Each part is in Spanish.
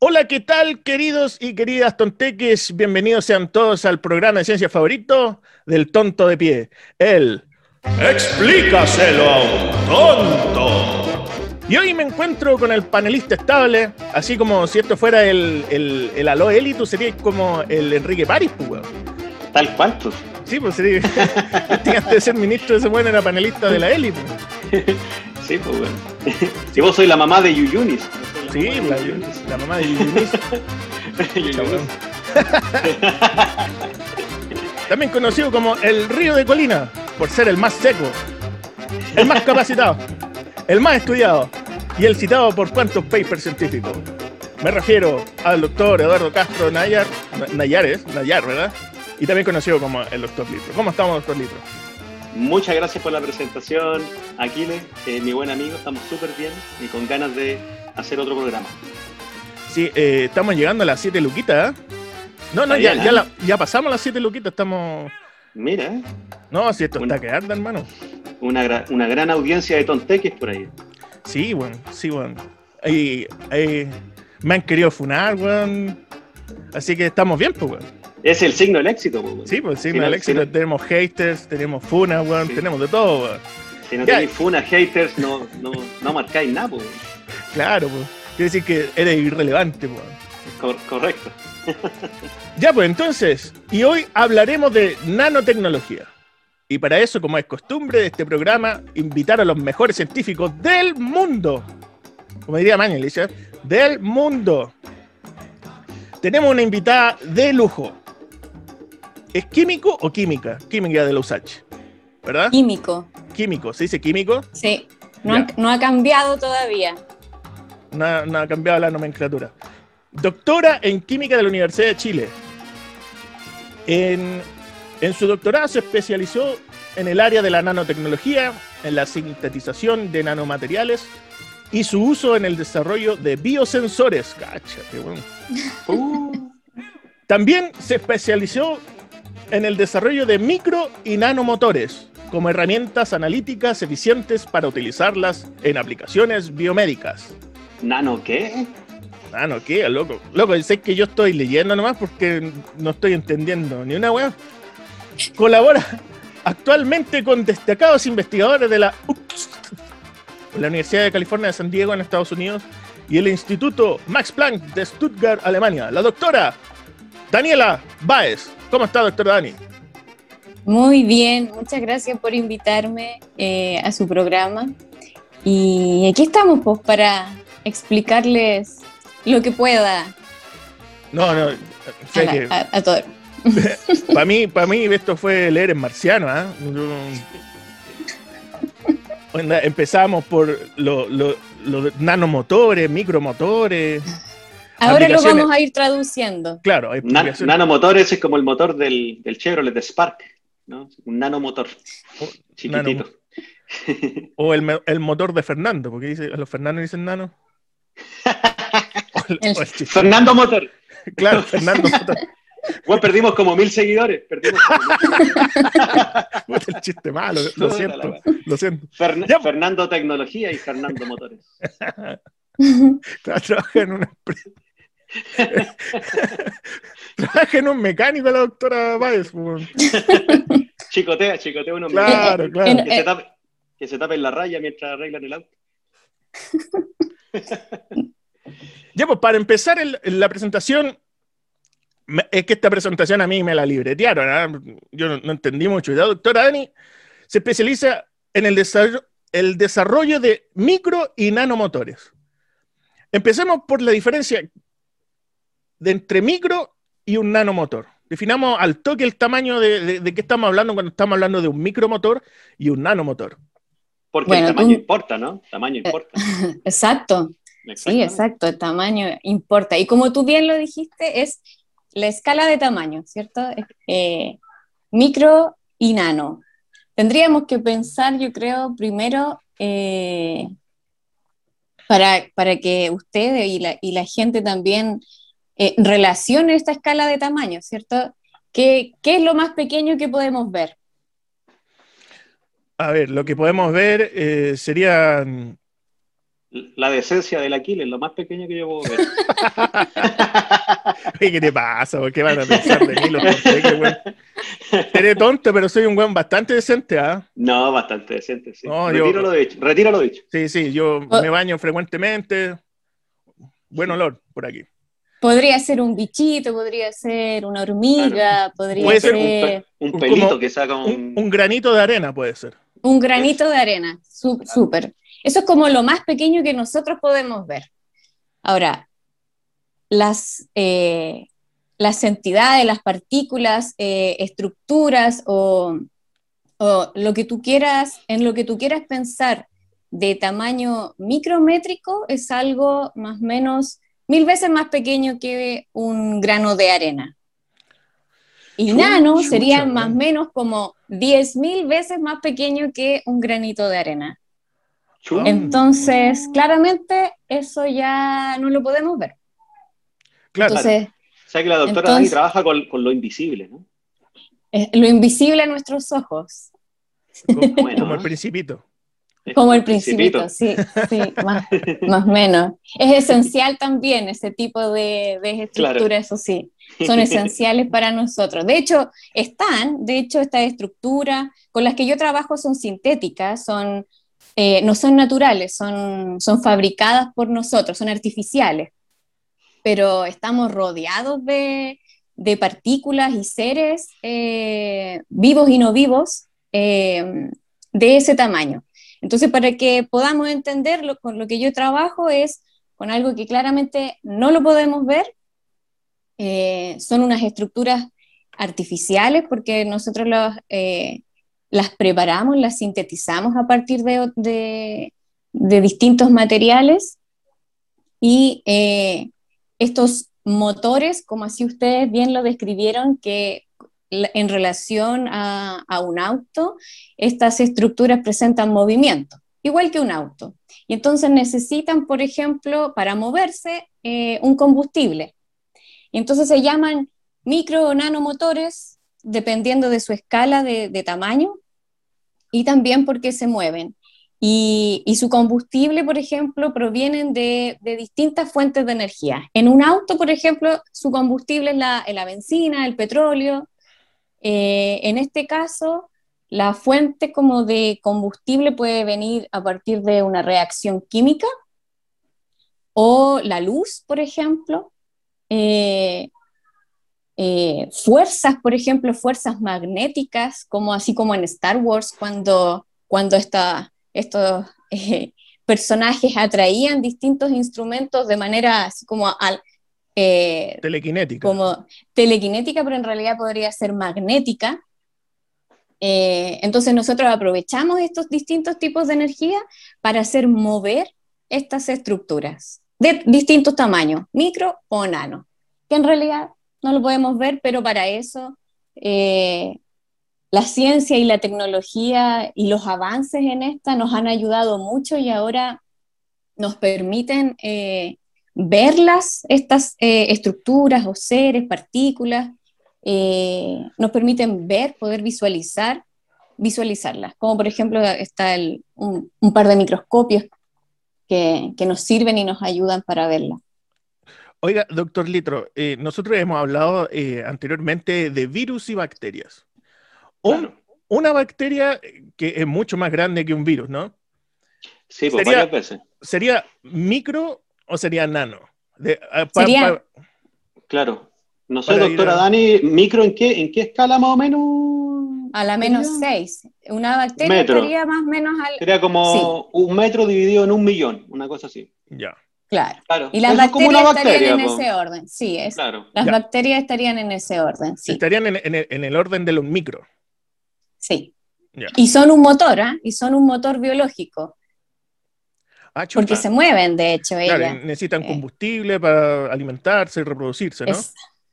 Hola, ¿qué tal, queridos y queridas tonteques? Bienvenidos sean todos al programa de ciencia favorito del tonto de pie, el Explícaselo a un tonto. Y hoy me encuentro con el panelista estable, así como si esto fuera el, el, el Aloe Elito, sería como el Enrique París, pues, weón. Tal cual, pues. Sí, pues sería. Antes de ser ministro, ese weón era panelista de la Eli, pues. Sí, pues, bueno. Si vos soy la mamá de Yuyunis. Sí, la, la mamá de Yunis. Yuyunis. También conocido como el Río de Colina, por ser el más seco, el más capacitado, el más estudiado y el citado por cuantos papers científicos. Me refiero al doctor Eduardo Castro Nayar, Nayares, Nayar, ¿verdad? Y también conocido como el doctor Litro. ¿Cómo estamos, doctor Litro? Muchas gracias por la presentación, Aquiles, eh, mi buen amigo. Estamos súper bien y con ganas de hacer otro programa. Sí, eh, estamos llegando a las 7 luquitas, ¿eh? No, no, ya, ya, ¿eh? la- ya pasamos las 7 luquitas, estamos... Mira, ¿eh? No, si esto Bueno. está que arde, hermano. una, gra- una gran audiencia de tonteques por ahí. Sí, weón, sí, weón. Ahí, ahí me han querido funar, weón. Así que estamos bien, pues, weón. Es el signo del éxito, pues, weón. Sí, pues Si no, el éxito. si no- Tenemos haters, tenemos funas, weón, Sí. tenemos de todo, weón. Si no Ya. tenéis funa, haters, no, no, no marcáis nada, pues. weón. Claro, pues. Quiere decir que eres irrelevante. Cor- correcto. Ya, pues entonces, y hoy hablaremos de nanotecnología. Y para eso, como es costumbre de este programa, invitar a los mejores científicos del mundo. Como diría Manuel, dice, del mundo. Tenemos una invitada de lujo. ¿Es químico o química? Química de la USACH. ¿Verdad? Químico, Químico, ¿se dice químico? sí. No Ya. ha, no ha cambiado todavía. No, ha- no ha cambiado la nomenclatura. Doctora en Química de la Universidad de Chile. En, en su doctorado se especializó en el área de la nanotecnología, en la sintetización de nanomateriales y su uso en el desarrollo de biosensores. Cáchate, weón. Uh, También se especializó en el desarrollo de micro y nanomotores como herramientas analíticas eficientes para utilizarlas en aplicaciones biomédicas. ¿Nano qué? Ah, no, ¿qué? Loco. Loco, sé que yo estoy leyendo nomás porque no estoy entendiendo ni una weá. Colabora actualmente con destacados investigadores de la, UPS, la Universidad de California de San Diego en Estados Unidos y el Instituto Max Planck de Stuttgart, Alemania. La doctora Daniela Baez. ¿Cómo está, doctora Dani? Muy bien, muchas gracias por invitarme eh, a su programa. Y aquí estamos pues, para explicarles lo que pueda No, no, a, sé la- que a- a todo. para mí, para mí esto fue leer en marciano, ¿ah? Onda, Empezamos por los lo, lo- nanomotores, micromotores. Ahora lo vamos a ir traduciendo. Claro, nanomotores es como el motor del, del Chevrolet de Spark, ¿no? Un nanomotor. Chiquitito. o el, el motor de Fernando, porque dice, los Fernando dicen nano. O el- El- o el chiste- Fernando Motor. claro, Fernando motor. Bueno, perdimos como mil seguidores. Perdimos como el chiste malo, lo siento, lo siento. Fern- Ya. Fernando Tecnología y Fernando Motores. Tra- Trabaja en una. Trabaja en un mecánico la doctora Báez. pues. Chicotea, chicotea uno. Claro, claro. En- Que se, tape, que se tape en la raya mientras arreglan el auto. Ya, pues para empezar la presentación, es que esta presentación a mí me la libretearon, ¿ah? yo no, entendí mucho. La doctora Dani se especializa en el desarrollo, el desarrollo de micro y nanomotores. Empecemos por la diferencia de entre micro y un nanomotor. Definamos al toque el tamaño de qué estamos hablando cuando estamos hablando de un micromotor y un nanomotor. Porque Bueno, el tamaño tú- importa, ¿no? Tamaño importa. Exacto, sí, exacto, el tamaño importa. Y como tú bien lo dijiste, es la escala de tamaño, ¿cierto? Eh, micro y nano. Tendríamos que pensar, yo creo, primero, eh, para, para que ustedes y la, y la gente también eh, relacione esta escala de tamaño, ¿cierto? ¿Qué, qué es lo más pequeño que podemos ver? A ver, lo que podemos ver eh, serían La decencia del Aquiles, lo más pequeño que yo puedo ver. ¿Qué te pasa? ¿Por qué van a pensar de mí los Seré tonto, pero soy un buen bastante decente, ¿ah? No, bastante decente, sí. retiro, lo dicho, retiro lo dicho. Sí, sí, yo oh. me baño frecuentemente. Buen olor por aquí. Podría ser un bichito, podría ser una hormiga, podría ser, un, pelito que saca un... un... granito de arena, puede ser. Un granito de arena, súper. Eso es como lo más pequeño que nosotros podemos ver. Ahora, las, eh, las entidades, las partículas, eh, estructuras o, o, lo que tú quieras, en lo que tú quieras pensar de tamaño micrométrico es algo más o menos mil veces más pequeño que un grano de arena. Y nano sería más o menos como diez mil veces más pequeño que un granito de arena. Entonces, claramente, eso ya no lo podemos ver. Claro. Entonces, o sea que la doctora Dani trabaja con, con, lo invisible, ¿no? lo invisible a nuestros ojos. Como, el principito. Como el principito, sí, sí, más o menos. Es esencial también ese tipo de, de estructuras, eso sí, son esenciales para nosotros. De hecho, están, de hecho, estas estructuras con las que yo trabajo son sintéticas, son eh, no son naturales, son, son fabricadas por nosotros, son artificiales, pero estamos rodeados de, de partículas y seres eh, vivos y no vivos eh, de ese tamaño. Entonces, para que podamos entenderlo, con lo que yo trabajo es con algo que claramente no lo podemos ver, son unas estructuras artificiales porque nosotros los, las preparamos, las sintetizamos a partir de, distintos materiales y eh, estos motores, como así ustedes bien lo describieron, que en relación a, un auto, estas estructuras presentan movimiento, igual que un auto. Y entonces necesitan, por ejemplo, para moverse, eh, un combustible. Entonces se llaman micro o nanomotores dependiendo de su escala de, tamaño y también porque se mueven. Y, su combustible, por ejemplo, provienen de, distintas fuentes de energía. En un auto, por ejemplo, su combustible es la, la benzina, el petróleo. Eh, en este caso, la fuente como de combustible puede venir a partir de una reacción química o la luz, por ejemplo. Eh, eh, fuerzas, por ejemplo, fuerzas magnéticas, como así como en Star Wars, cuando, cuando estos eh, personajes atraían distintos instrumentos de manera así como al, telequinética. Como telequinética, pero en realidad podría ser magnética. entonces nosotros aprovechamos estos distintos tipos de energía para hacer mover estas estructuras de distintos tamaños, micro o nano, que en realidad no lo podemos ver, pero para eso eh, la ciencia y la tecnología y los avances en esta nos han ayudado mucho y ahora nos permiten eh, verlas, estas eh, estructuras o seres, partículas, nos permiten ver, poder visualizar, visualizarlas. Como por ejemplo está un, par de microscopios que, que nos sirven y nos ayudan para verlas. Oiga, doctor Litro, eh, nosotros hemos hablado eh, anteriormente de virus y bacterias. Una bacteria que es mucho más grande que un virus, ¿no? Sí, pues, varias veces. ¿Sería micro o sería nano? Claro. No sé, doctora Dani, ¿micro en qué, en qué escala más o menos? A la menos 6. Una bacteria sería más o menos al... Sería como un metro dividido en un millón, una cosa así. Ya. Claro. Y las bacterias estarían en ese orden. Sí, es, las bacterias estarían en ese orden. Sí. Estarían en, el, orden de los micro. Sí. Y son un motor, ¿ah? Y son un motor biológico. Ah, porque se mueven, de hecho, necesitan eh. combustible para alimentarse y reproducirse, ¿no?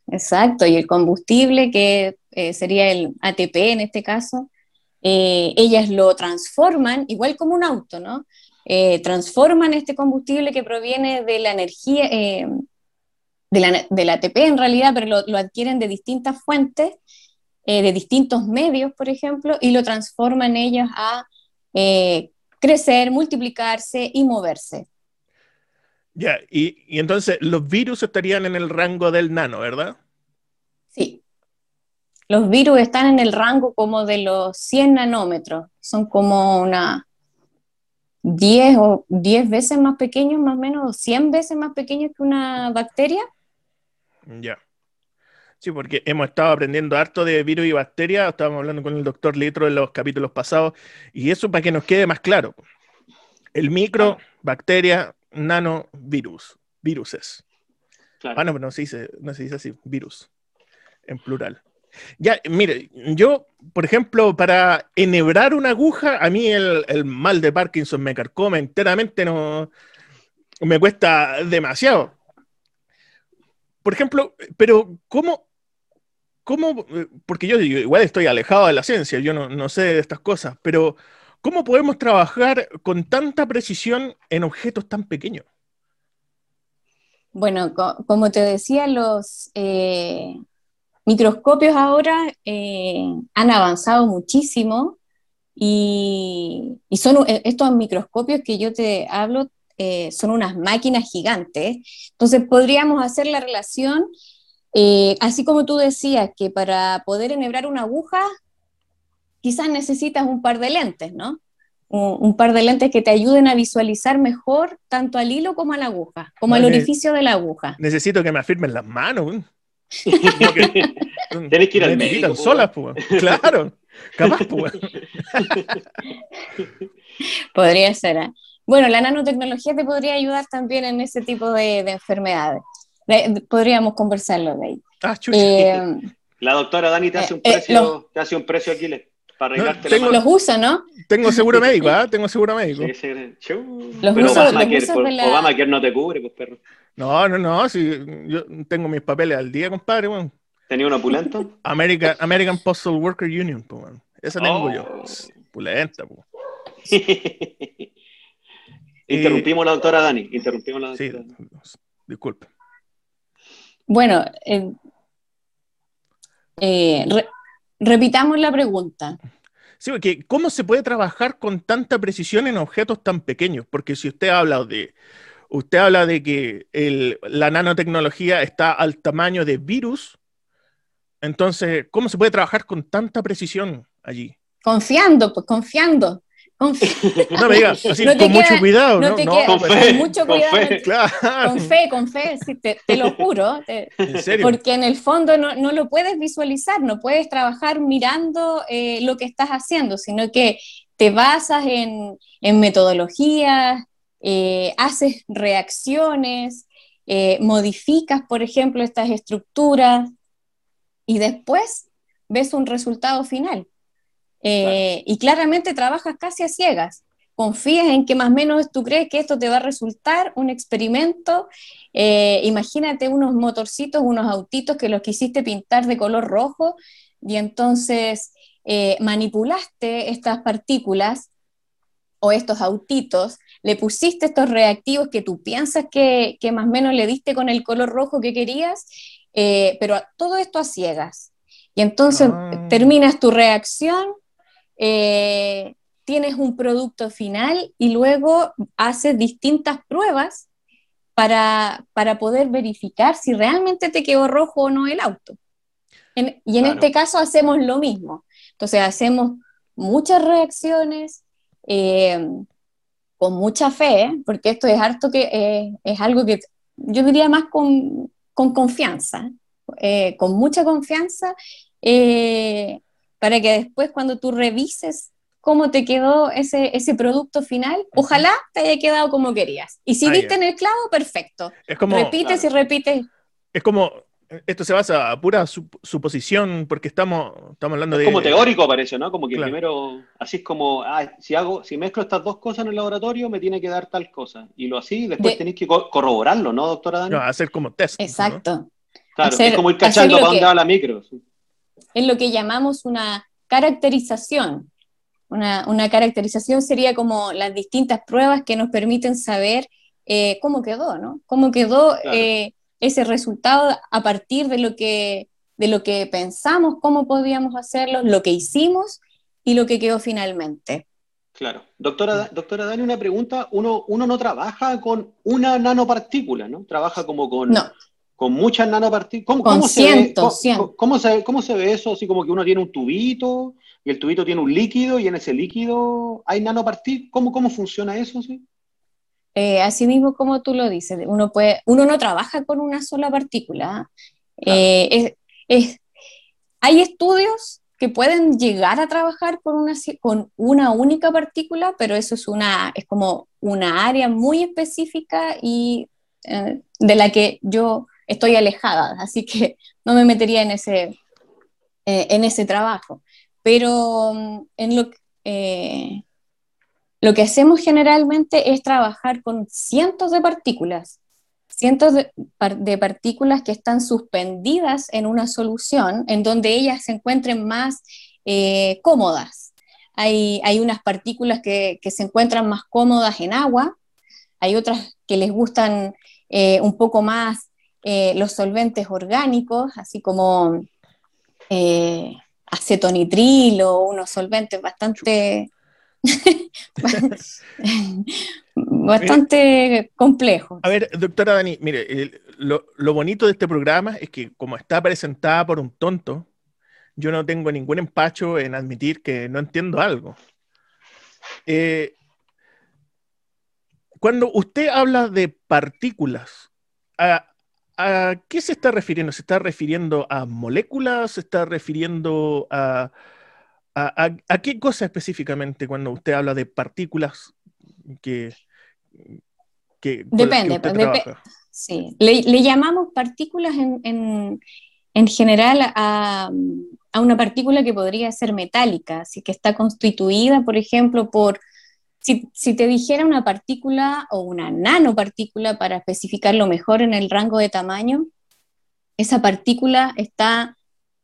Exacto, y el combustible, que eh, sería el ATP en este caso, eh, ellas lo transforman, igual como un auto, ¿no? Eh, transforman este combustible que proviene de la energía, de la, del ATP en realidad, pero lo, adquieren de distintas fuentes, de distintos medios, por ejemplo, y lo transforman ellos a crecer, multiplicarse y moverse. Ya, y, y entonces los virus estarían en el rango del nano, ¿verdad? Sí. Los virus están en el rango como de los 100 nanómetros. Son como una 10 o 10 veces más pequeños, más o menos, 100 veces más pequeños que una bacteria. Ya. Sí, porque hemos estado aprendiendo harto de virus y bacterias, estábamos hablando con el doctor Litro en los capítulos pasados, y eso para que nos quede más claro. El micro, bacteria, nano, virus, viruses. Claro. Ah, no, pero no se dice, no se dice así, virus, en plural. Ya, mire, yo, por ejemplo, para enhebrar una aguja, a mí el, el mal de Parkinson me carcome enteramente, no me cuesta demasiado. Por ejemplo, pero ¿cómo, cómo porque yo, yo igual estoy alejado de la ciencia, yo no, no sé de estas cosas, pero ¿cómo podemos trabajar con tanta precisión en objetos tan pequeños? Bueno, co- como te decía, los eh, microscopios ahora eh, han avanzado muchísimo y, son eh, estos microscopios que yo te hablo son unas máquinas gigantes. Entonces podríamos hacer la relación, así como tú decías, que para poder enhebrar una aguja quizás necesitas un par de lentes, ¿no? Un, un par de lentes que te ayuden a visualizar mejor tanto al hilo como a la aguja, como al Vale. orificio de la aguja. Necesito que me afirmen las manos. Tenés que ir al Me médico, solas, weón. Claro, capaz. Podría ser. ¿eh? Bueno, la nanotecnología te podría ayudar también en ese tipo de, de enfermedades. De- de- podríamos conversarlo de ahí. Ah, chucha. Eh, La doctora Dani te Eh, hace un eh, te hace un precio aquí le- para arreglarte tengo- la los usa, ¿no? Tengo seguro médico, ¿ah? Tengo seguro médico. Sí, sí. Los Pero usos- Obamacare, los usos por- de la- Obamacare no te cubre, pues perro. No, no, no, si yo tengo mis papeles al día, compadre, weón. ¿Tenía un opulento? American, American Postal Worker Union, weón. Esa tengo Oh. yo. Pulenta, po. Interrumpimos la doctora Dani. Interrumpimos la Sí, doctora Dani. disculpe. Bueno, eh, eh, re- repitamos la pregunta. Sí, porque ¿cómo se puede trabajar con tanta precisión en objetos tan pequeños? Porque si usted habla de, usted habla de que el- la nanotecnología está al tamaño de virus, entonces, ¿cómo se puede trabajar con tanta precisión allí? Confiando, pues confiando. Confi- No me digas, así No te con mucho queda- cuidado, no ¿no? te No, queda- Con fe, mucho con cuidado, fe. claro, con fe, con fe, sí, te, te lo juro. te- en serio. Porque en el fondo no, no lo puedes visualizar, no puedes trabajar mirando eh, lo que estás haciendo, sino que te basas en, en metodologías, eh, haces reacciones, eh, modificas, por ejemplo, estas estructuras y después ves un resultado final. Eh, Y claramente trabajas casi a ciegas. Confías en que más o menos tú crees que esto te va a resultar un experimento eh, imagínate unos motorcitos, unos autitos que los quisiste pintar de color rojo y entonces eh, manipulaste estas partículas o estos autitos, le pusiste estos reactivos que tú piensas que, que más o menos le diste con el color rojo que querías, eh, pero todo esto a ciegas. Y entonces Ah. terminas tu reacción, eh, tienes un producto final y luego haces distintas pruebas para, para poder verificar si realmente te quedó rojo o no el auto. En- y en Claro. este caso hacemos lo mismo. Entonces hacemos muchas reacciones eh, con mucha fe, ¿eh? porque esto es harto que eh, es algo que yo diría más con, con confianza, con mucha confianza, para que después cuando tú revises cómo te quedó ese, ese producto final, ojalá te haya quedado como querías. Y si Ah, viste ya. en el clavo, perfecto. Es como, repites y repites. es como, esto se basa a pura sup- suposición, porque estamos, estamos hablando de... Como teórico parece, ¿no? Como que Claro. primero, así es como, ah, si hago, si mezclo estas dos cosas en el laboratorio, me tiene que dar tal cosa. Y lo así, después De- tenéis que co- corroborarlo, ¿no, doctora Dani? No, hacer como test. ¿no? Exacto. claro, hacer- es como ir cachando para que- dónde va la micro. sí. Es lo que llamamos una caracterización. Una, una caracterización sería como las distintas pruebas que nos permiten saber eh, cómo quedó, ¿no? Cómo quedó Claro. eh, ese resultado a partir de lo, que, de lo que pensamos, cómo podíamos hacerlo, lo que hicimos y lo que quedó finalmente. Claro. Doctora, doctora Dani, una pregunta. Uno, uno no trabaja con una nanopartícula, ¿no? Trabaja como con, con muchas nanopartículas. ¿Cómo, con se ve, cómo, se, ¿Cómo se ve eso? Así como que uno tiene un tubito y el tubito tiene un líquido y en ese líquido hay nanopartículas. ¿Cómo, cómo funciona eso? ¿sí? Eh, así mismo como tú lo dices, uno, puede, uno no trabaja con una sola partícula. Eh, es, hay estudios que pueden llegar a trabajar con una, con una única partícula, pero eso es, una, es como una área muy específica y eh, de la que yo estoy alejada, así que no me metería en ese, eh, en ese trabajo. Pero mm, en lo, eh, lo que hacemos generalmente es trabajar con cientos de partículas cientos de, partículas que están suspendidas en una solución en donde ellas se encuentren más eh, cómodas. Hay, hay, unas partículas que, se encuentran más cómodas en agua, hay otras que les gustan un poco más eh, los solventes orgánicos, así como acetonitril o unos solventes bastante bastante complejo. A ver, doctora Dani, mire, lo, bonito de este programa es que como está presentada por un tonto, yo no tengo ningún empacho en admitir que no entiendo algo. Eh, cuando usted habla de partículas, ¿a, qué se está refiriendo? ¿Se está refiriendo a moléculas? ¿Se está refiriendo a, a, qué cosa específicamente cuando usted habla de partículas que... depende, sí. Le, llamamos partículas en, general a, una partícula que podría ser metálica, así que está constituida, por ejemplo, por... Si, te dijera una partícula o una nanopartícula para especificarlo mejor en el rango de tamaño, esa partícula está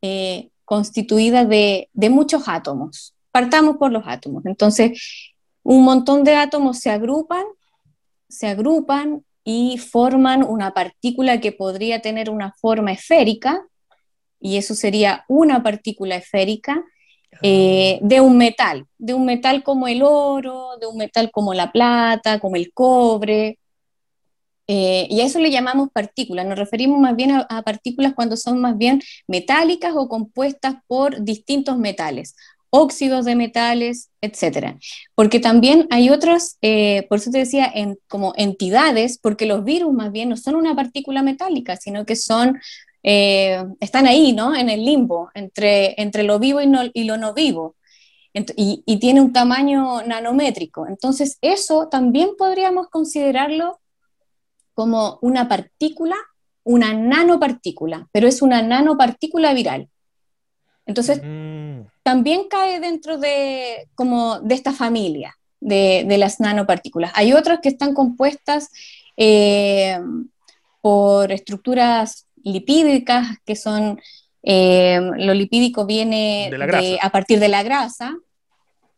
eh, constituida de, muchos átomos. Partamos por los átomos. Entonces, un montón de átomos se agrupan, se agrupan y forman una partícula que podría tener una forma esférica, y eso sería una partícula esférica eh, de un metal, de un metal como el oro, de un metal como la plata, como el cobre, eh, y a eso le llamamos partículas. Nos referimos más bien a, partículas cuando son más bien metálicas o compuestas por distintos metales, óxidos de metales, etc. Porque también hay otras, eh, por eso te decía, en, como entidades, porque los virus más bien no son una partícula metálica, sino que son, eh, están ahí, ¿no? En el limbo, entre, entre lo vivo y, y lo no vivo. Y, y tiene un tamaño nanométrico. Entonces, eso también podríamos considerarlo como una partícula, una nanopartícula, pero es una nanopartícula viral. Entonces, mm. también cae dentro de, como de esta familia de, las nanopartículas. Hay otras que están compuestas eh, por estructuras lipídicas, que son, eh, lo lipídico viene a partir de la grasa,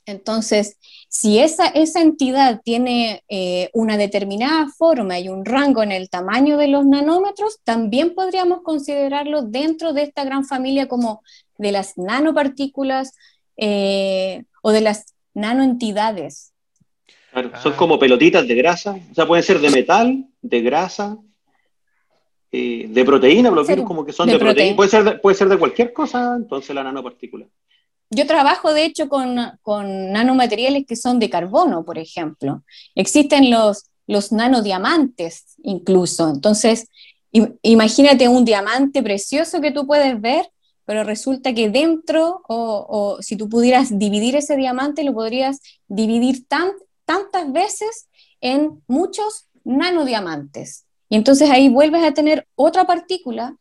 entonces, si esa, esa entidad tiene eh, una determinada forma y un rango en el tamaño de los nanómetros, también podríamos considerarlo dentro de esta gran familia como de las nanopartículas eh, o de las nanoentidades. Claro, son como pelotitas de grasa, o sea, pueden ser de metal, de grasa, eh, de proteína, los como que son de, proteína. Puede, ser puede ser de cualquier cosa, entonces la nanopartícula. Yo trabajo, de hecho, con, nanomateriales que son de carbono, por ejemplo. Existen los, los nanodiamantes incluso. Entonces, imagínate un diamante precioso que tú puedes ver, pero resulta que dentro, o, si tú pudieras dividir ese diamante, lo podrías dividir tantas veces en muchos nanodiamantes. Y entonces ahí vuelves a tener otra partícula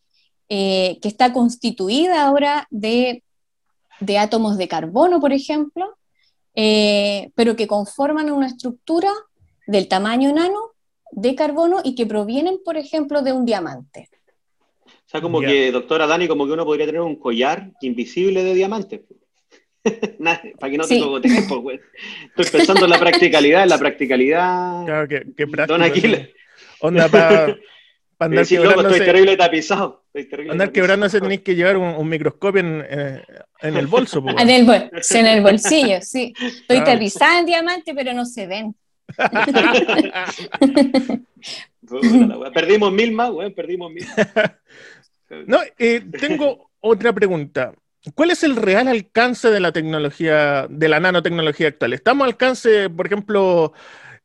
eh, que está constituida ahora de de átomos de carbono, por ejemplo, eh, pero que conforman una estructura del tamaño nano de carbono y que provienen, por ejemplo, de un diamante. O sea, como que, doctora Dani, como que uno podría tener un collar invisible de diamantes. para que no te tengo tiempo, güey. Estoy pensando en la practicalidad, en la practicalidad. Claro, que, que práctico. Don Aquiles. Onda para pa andar Estoy terrible tapizado. Andar quebrándose tenéis que llevar un, microscopio en, eh, en, el bolso. en, el en el bolsillo, sí. Estoy claro. en diamante, pero no se ven. perdimos mil más, güey, perdimos mil. no, eh, tengo otra pregunta. ¿Cuál es el real alcance de la tecnología, de la nanotecnología actual? ¿Estamos al alcance, por ejemplo,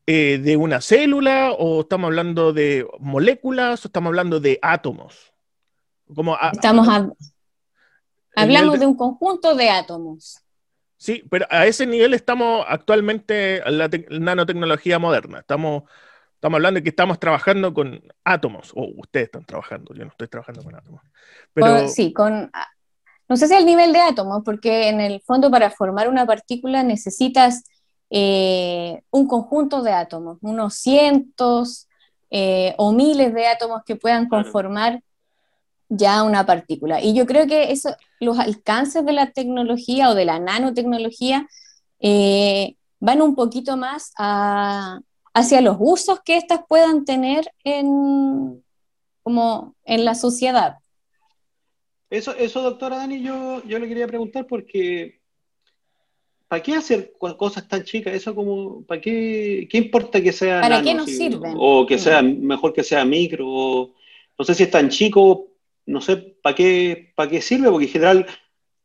eh, de una célula o estamos hablando de moléculas o estamos hablando de átomos? Estamos hablamos de... un conjunto de átomos. Sí, pero a ese nivel estamos actualmente en la nanotecnología moderna. Estamos, estamos hablando de que estamos trabajando con átomos, o ustedes están trabajando, yo no estoy trabajando con átomos. Pero... sí, con, no sé si el nivel de átomos, porque en el fondo para formar una partícula necesitas eh, un conjunto de átomos, unos cientos eh, o miles de átomos que puedan conformar ya una partícula. Y yo creo que eso, los alcances de la tecnología o de la nanotecnología eh, van un poquito más hacia los usos que éstas puedan tener en, como en la sociedad. Eso, eso, doctora Dani, yo, yo le quería preguntar porque ¿para qué hacer cosas tan chicas? Eso como, ¿para qué, qué importa que sea ¿Para qué nos sirven? O que sea, mejor que sea micro, no sé si es tan chico no sé para qué, para qué sirve, porque en general,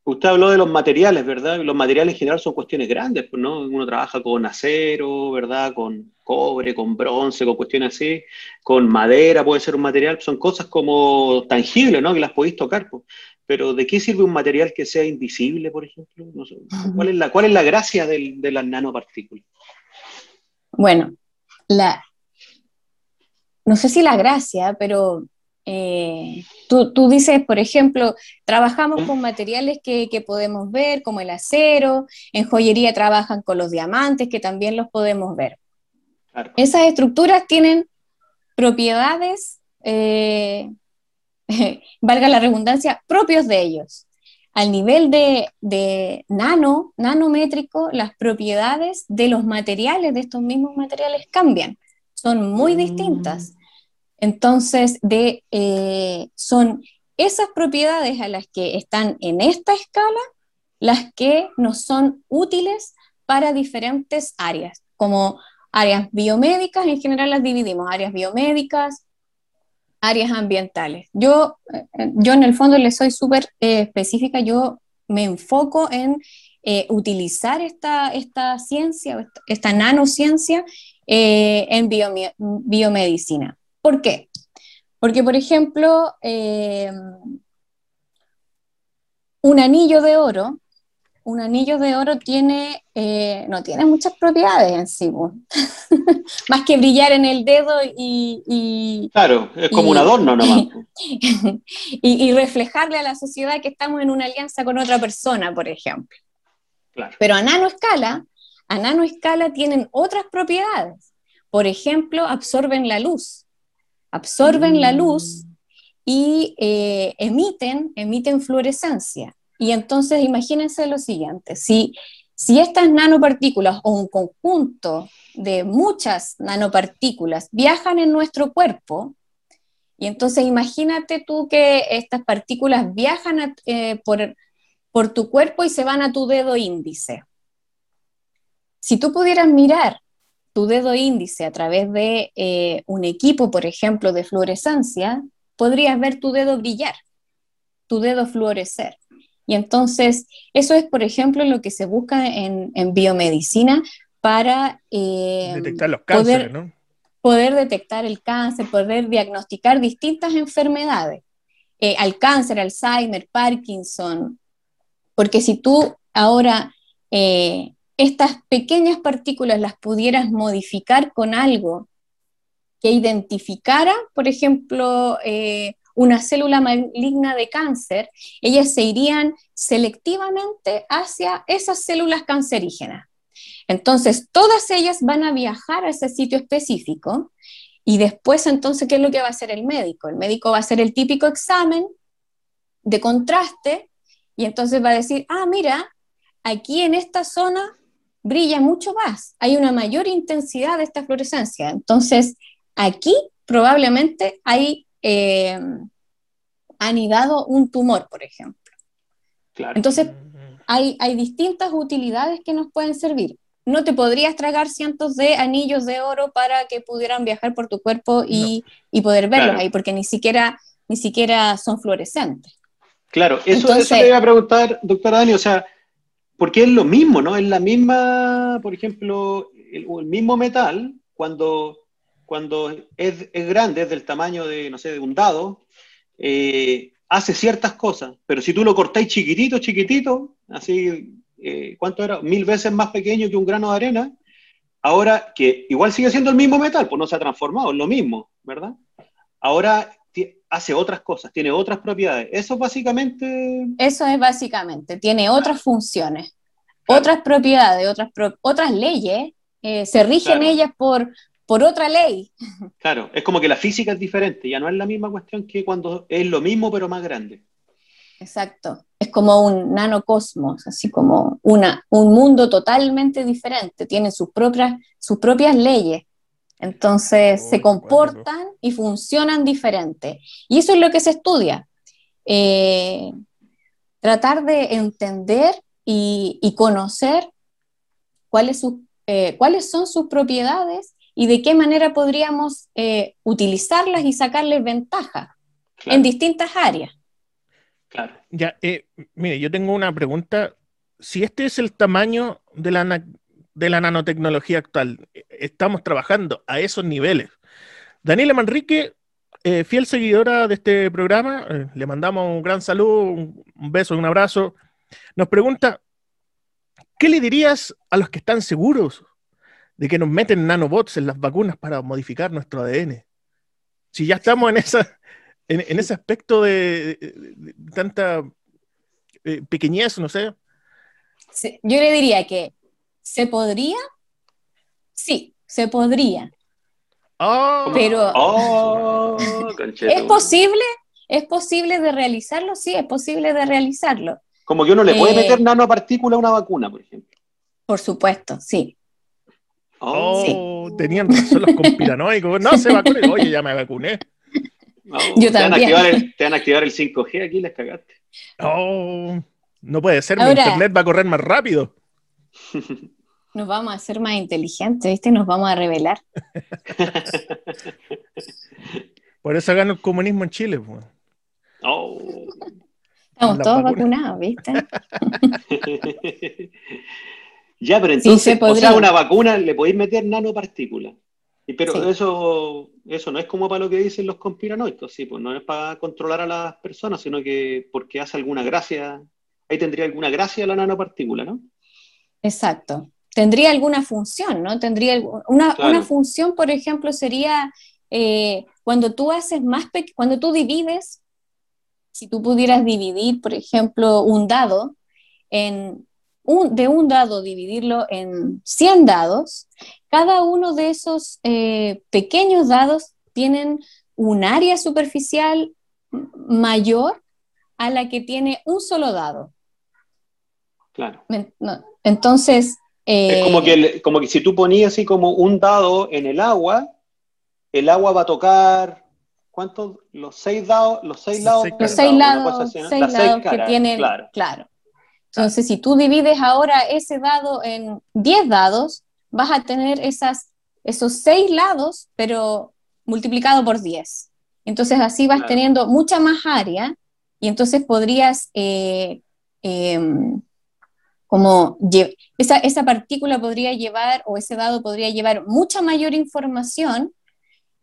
usted habló de los materiales, ¿verdad? Los materiales en general son cuestiones grandes, pues, ¿no? Uno trabaja con acero, ¿verdad? Con cobre, con bronce, con cuestiones así, con madera puede ser un material, son cosas como tangibles, ¿no? Que las podéis tocar, pues. Pero ¿de qué sirve un material que sea invisible, por ejemplo? ¿cuál, es la, ¿Cuál es la gracia de las nanopartículas? Bueno, la, no sé si la gracia, pero eh, tú, dices, por ejemplo, trabajamos con materiales que, podemos ver, como el acero, en joyería trabajan con los diamantes, que también los podemos ver. Esas estructuras tienen propiedades, eh, valga la redundancia, propios de ellos. Al nivel de, de, nano, nanométrico, las propiedades de los materiales, de estos mismos materiales, cambian, son muy distintas. Mm. Entonces, de, eh, son esas propiedades a las que están en esta escala las que nos son útiles para diferentes áreas, como áreas biomédicas, en general las dividimos, áreas biomédicas, áreas ambientales. Yo, eh, yo en el fondo le soy súper eh, específica, yo me enfoco en utilizar esta, esta ciencia, esta, nanociencia en biomedicina. ¿Por qué? Porque, por ejemplo, eh, un anillo de oro, un anillo de oro tiene, eh, no tiene muchas propiedades en sí, más que brillar en el dedo y... claro, es como un adorno nomás. y, y, reflejarle a la sociedad que estamos en una alianza con otra persona, por ejemplo. Pero a nanoescala, a nanoescala tienen otras propiedades. Por ejemplo, absorben la luz absorben la luz mm. y eh, emiten, emiten fluorescencia. Y entonces imagínense lo siguiente, si, si estas nanopartículas o un conjunto de muchas nanopartículas viajan en nuestro cuerpo, y entonces imagínate tú que estas partículas viajan eh, por, por tu cuerpo y se van a tu dedo índice. Si tú pudieras mirar tu dedo índice a través de eh, un equipo, por ejemplo, de fluorescencia, podrías ver tu dedo brillar, tu dedo fluorecer. Y entonces, eso es, por ejemplo, lo que se busca en, biomedicina para eh, detectar los cánceres, poder, ¿no? poder detectar el cáncer, poder diagnosticar distintas enfermedades, eh, al cáncer, Alzheimer, Parkinson, porque si tú ahora estas pequeñas partículas las pudieras modificar con algo que identificara, por ejemplo, eh, una célula maligna de cáncer, ellas se irían selectivamente hacia esas células cancerígenas. Entonces, todas ellas van a viajar a ese sitio específico y después, entonces, ¿qué es lo que va a hacer el médico? El médico va a hacer el típico examen de contraste y entonces va a decir, ah, mira, aquí en esta zona brilla mucho más, hay una mayor intensidad de esta fluorescencia. Entonces, aquí probablemente hay, eh, anidado un tumor, por ejemplo. Claro. Entonces, hay, hay distintas utilidades que nos pueden servir. No te podrías tragar cientos de anillos de oro para que pudieran viajar por tu cuerpo y, y poder verlos Claro. ahí, porque ni siquiera, ni siquiera son fluorescentes. Claro, eso, Entonces- eso te iba a preguntar, doctora Dani, o sea, porque es lo mismo, ¿no? Es la misma, por ejemplo, el mismo metal, cuando, cuando es, es grande, es del tamaño de, no sé, de un dado, eh, hace ciertas cosas, pero si tú lo cortáis chiquitito, chiquitito, así, eh, ¿cuánto era? Mil veces más pequeño que un grano de arena, ahora que igual sigue siendo el mismo metal, pues no se ha transformado, es lo mismo, ¿verdad? Ahora hace otras cosas, tiene otras propiedades. Eso básicamente, Eso es básicamente, tiene otras funciones, Claro. otras propiedades, otras, pro- otras leyes, eh, se rigen Claro. ellas por, por otra ley. claro, es como que la física es diferente, ya no es la misma cuestión que cuando es lo mismo pero más grande. Exacto. Es como un nanocosmos, así como una, un mundo totalmente diferente. Tiene sus propias, sus propias leyes. Entonces Oh, se comportan y funcionan diferente. Y eso es lo que se estudia. Eh, tratar de entender y, y conocer cuáles, sus- eh, cuáles son sus propiedades y de qué manera podríamos eh, utilizarlas y sacarles ventaja Claro, en distintas áreas. claro. Ya, eh, mire, yo tengo una pregunta. Si este es el tamaño de la, de la nanotecnología actual, eh, estamos trabajando a esos niveles. Daniela Manrique, eh, fiel seguidora de este programa, eh, le mandamos un gran saludo, un, un beso, un abrazo. Nos pregunta, ¿qué le dirías a los que están seguros de que nos meten nanobots en las vacunas para modificar nuestro ADN? Si ya estamos en esa, en, en ese aspecto de, de- de tanta eh, pequeñez, no sé. Yo le diría que se podría, sí, se podría. Ah, Pero- Oh, ¿Es posible? ¿Es posible de realizarlo? Sí, es posible de realizarlo. Como que uno le puede Eh, meter nanopartícula a una vacuna, por ejemplo. Por supuesto, sí. Oh, tenían razón los conspiranoicos. No se vacunen. Oye, ya me vacuné. Yo te, van a también. activar el, te van a activar el 5G aquí, les cagaste. Oh, no puede ser, mi Ahora- internet va a correr más rápido. Nos vamos a hacer más inteligentes, ¿viste? Nos vamos a revelar. Por eso gana el comunismo en Chile. pues. Oh. Estamos todos vacunas. vacunados, ¿viste? Ya, pero Sí, entonces, se o sea, una vacuna le podéis meter nanopartículas. Pero Sí. eso, eso no es como para lo que dicen los conspiranoicos, sí, pues no es para controlar a las personas, sino que porque hace alguna gracia, ahí tendría alguna gracia la nanopartícula, ¿no? Exacto. Tendría alguna función, ¿no? Tendría una, Claro. una función, por ejemplo, sería eh, cuando tú haces más, cuando tú divides, si tú pudieras dividir, por ejemplo, un dado, en un, de un dado dividirlo en 100 dados, cada uno de esos eh, pequeños dados tienen un área superficial mayor a la que tiene un solo dado. Claro. Entonces, Es eh, como que, el- como que si tú ponías así como un dado en el agua, el agua va a tocar, ¿cuántos? Los seis dados, los seis lados. los seis lados, seis lados que tienen, Claro. claro. Entonces, si tú divides ahora ese dado en 10 dados, vas a tener esas, esos seis lados, pero multiplicado por 10. Entonces, así vas Claro. teniendo mucha más área y entonces podrías, eh, em, como, esa, esa partícula podría llevar, o ese dado podría llevar mucha mayor información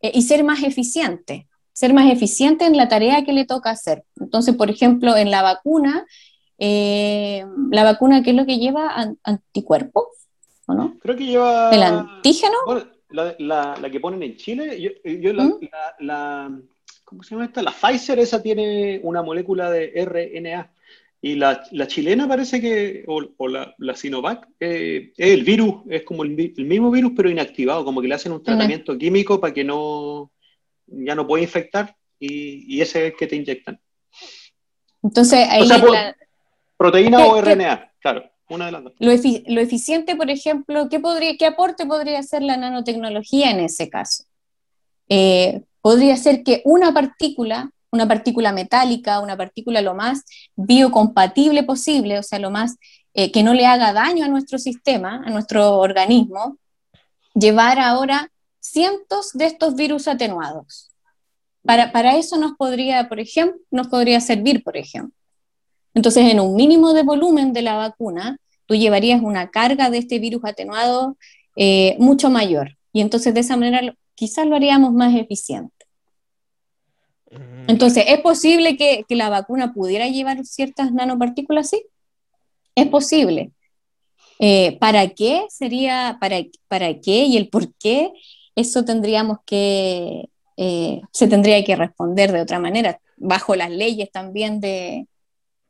eh, y ser más eficiente, ser más eficiente en la tarea que le toca hacer. Entonces, por ejemplo, en la vacuna, eh, la vacuna, ¿qué es lo que lleva? An- anticuerpos, ¿o no? Creo que lleva. ¿El antígeno? Bueno, la, la- la que ponen en Chile, yo, yo la, ¿Mm? la- la- ¿cómo se llama esta? La Pfizer, esa tiene una molécula de RNA. Y la, la chilena parece que, o, o la, la Sinovac, eh, es el virus, es como el, mismo virus, pero inactivado, como que le hacen un tratamiento químico para que no, ya no pueda infectar, y, y ese es el que te inyectan. Entonces, ahí sea, la- Proteína ¿Qué- o qué- RNA, claro, una de las dos. lo, efi- lo eficiente, por ejemplo, ¿qué, podría, ¿qué aporte podría hacer la nanotecnología en ese caso? Eh, podría ser que una partícula una partícula metálica, una partícula lo más biocompatible posible, o sea, lo más eh, que no le haga daño a nuestro sistema, a nuestro organismo, llevar ahora cientos de estos virus atenuados. Para, para eso nos podría, por ejemplo, nos podría servir, por ejemplo. Entonces, en un mínimo de volumen de la vacuna, tú llevarías una carga de este virus atenuado eh, mucho mayor. Y entonces de esa manera quizás lo haríamos más eficiente. Mm. Entonces, ¿es posible que, que, la vacuna pudiera llevar ciertas nanopartículas? Sí, es posible. Eh, ¿Para qué sería, para, para qué y el por qué? Eso tendríamos que, eh, se tendría que responder de otra manera, bajo las leyes también de,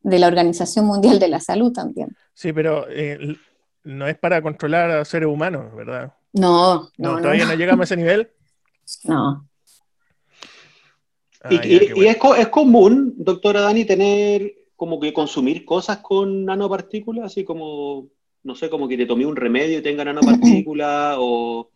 de la Organización Mundial de la Salud también. Sí, pero eh, no es para controlar a seres humanos, ¿verdad? No, no. no ¿Todavía no, llegamos a ese nivel? No. Ah, y, es, es, común, doctora Dani, tener como que consumir cosas con nanopartículas, así como, no sé, como que te tomé un remedio y tenga nanopartículas, o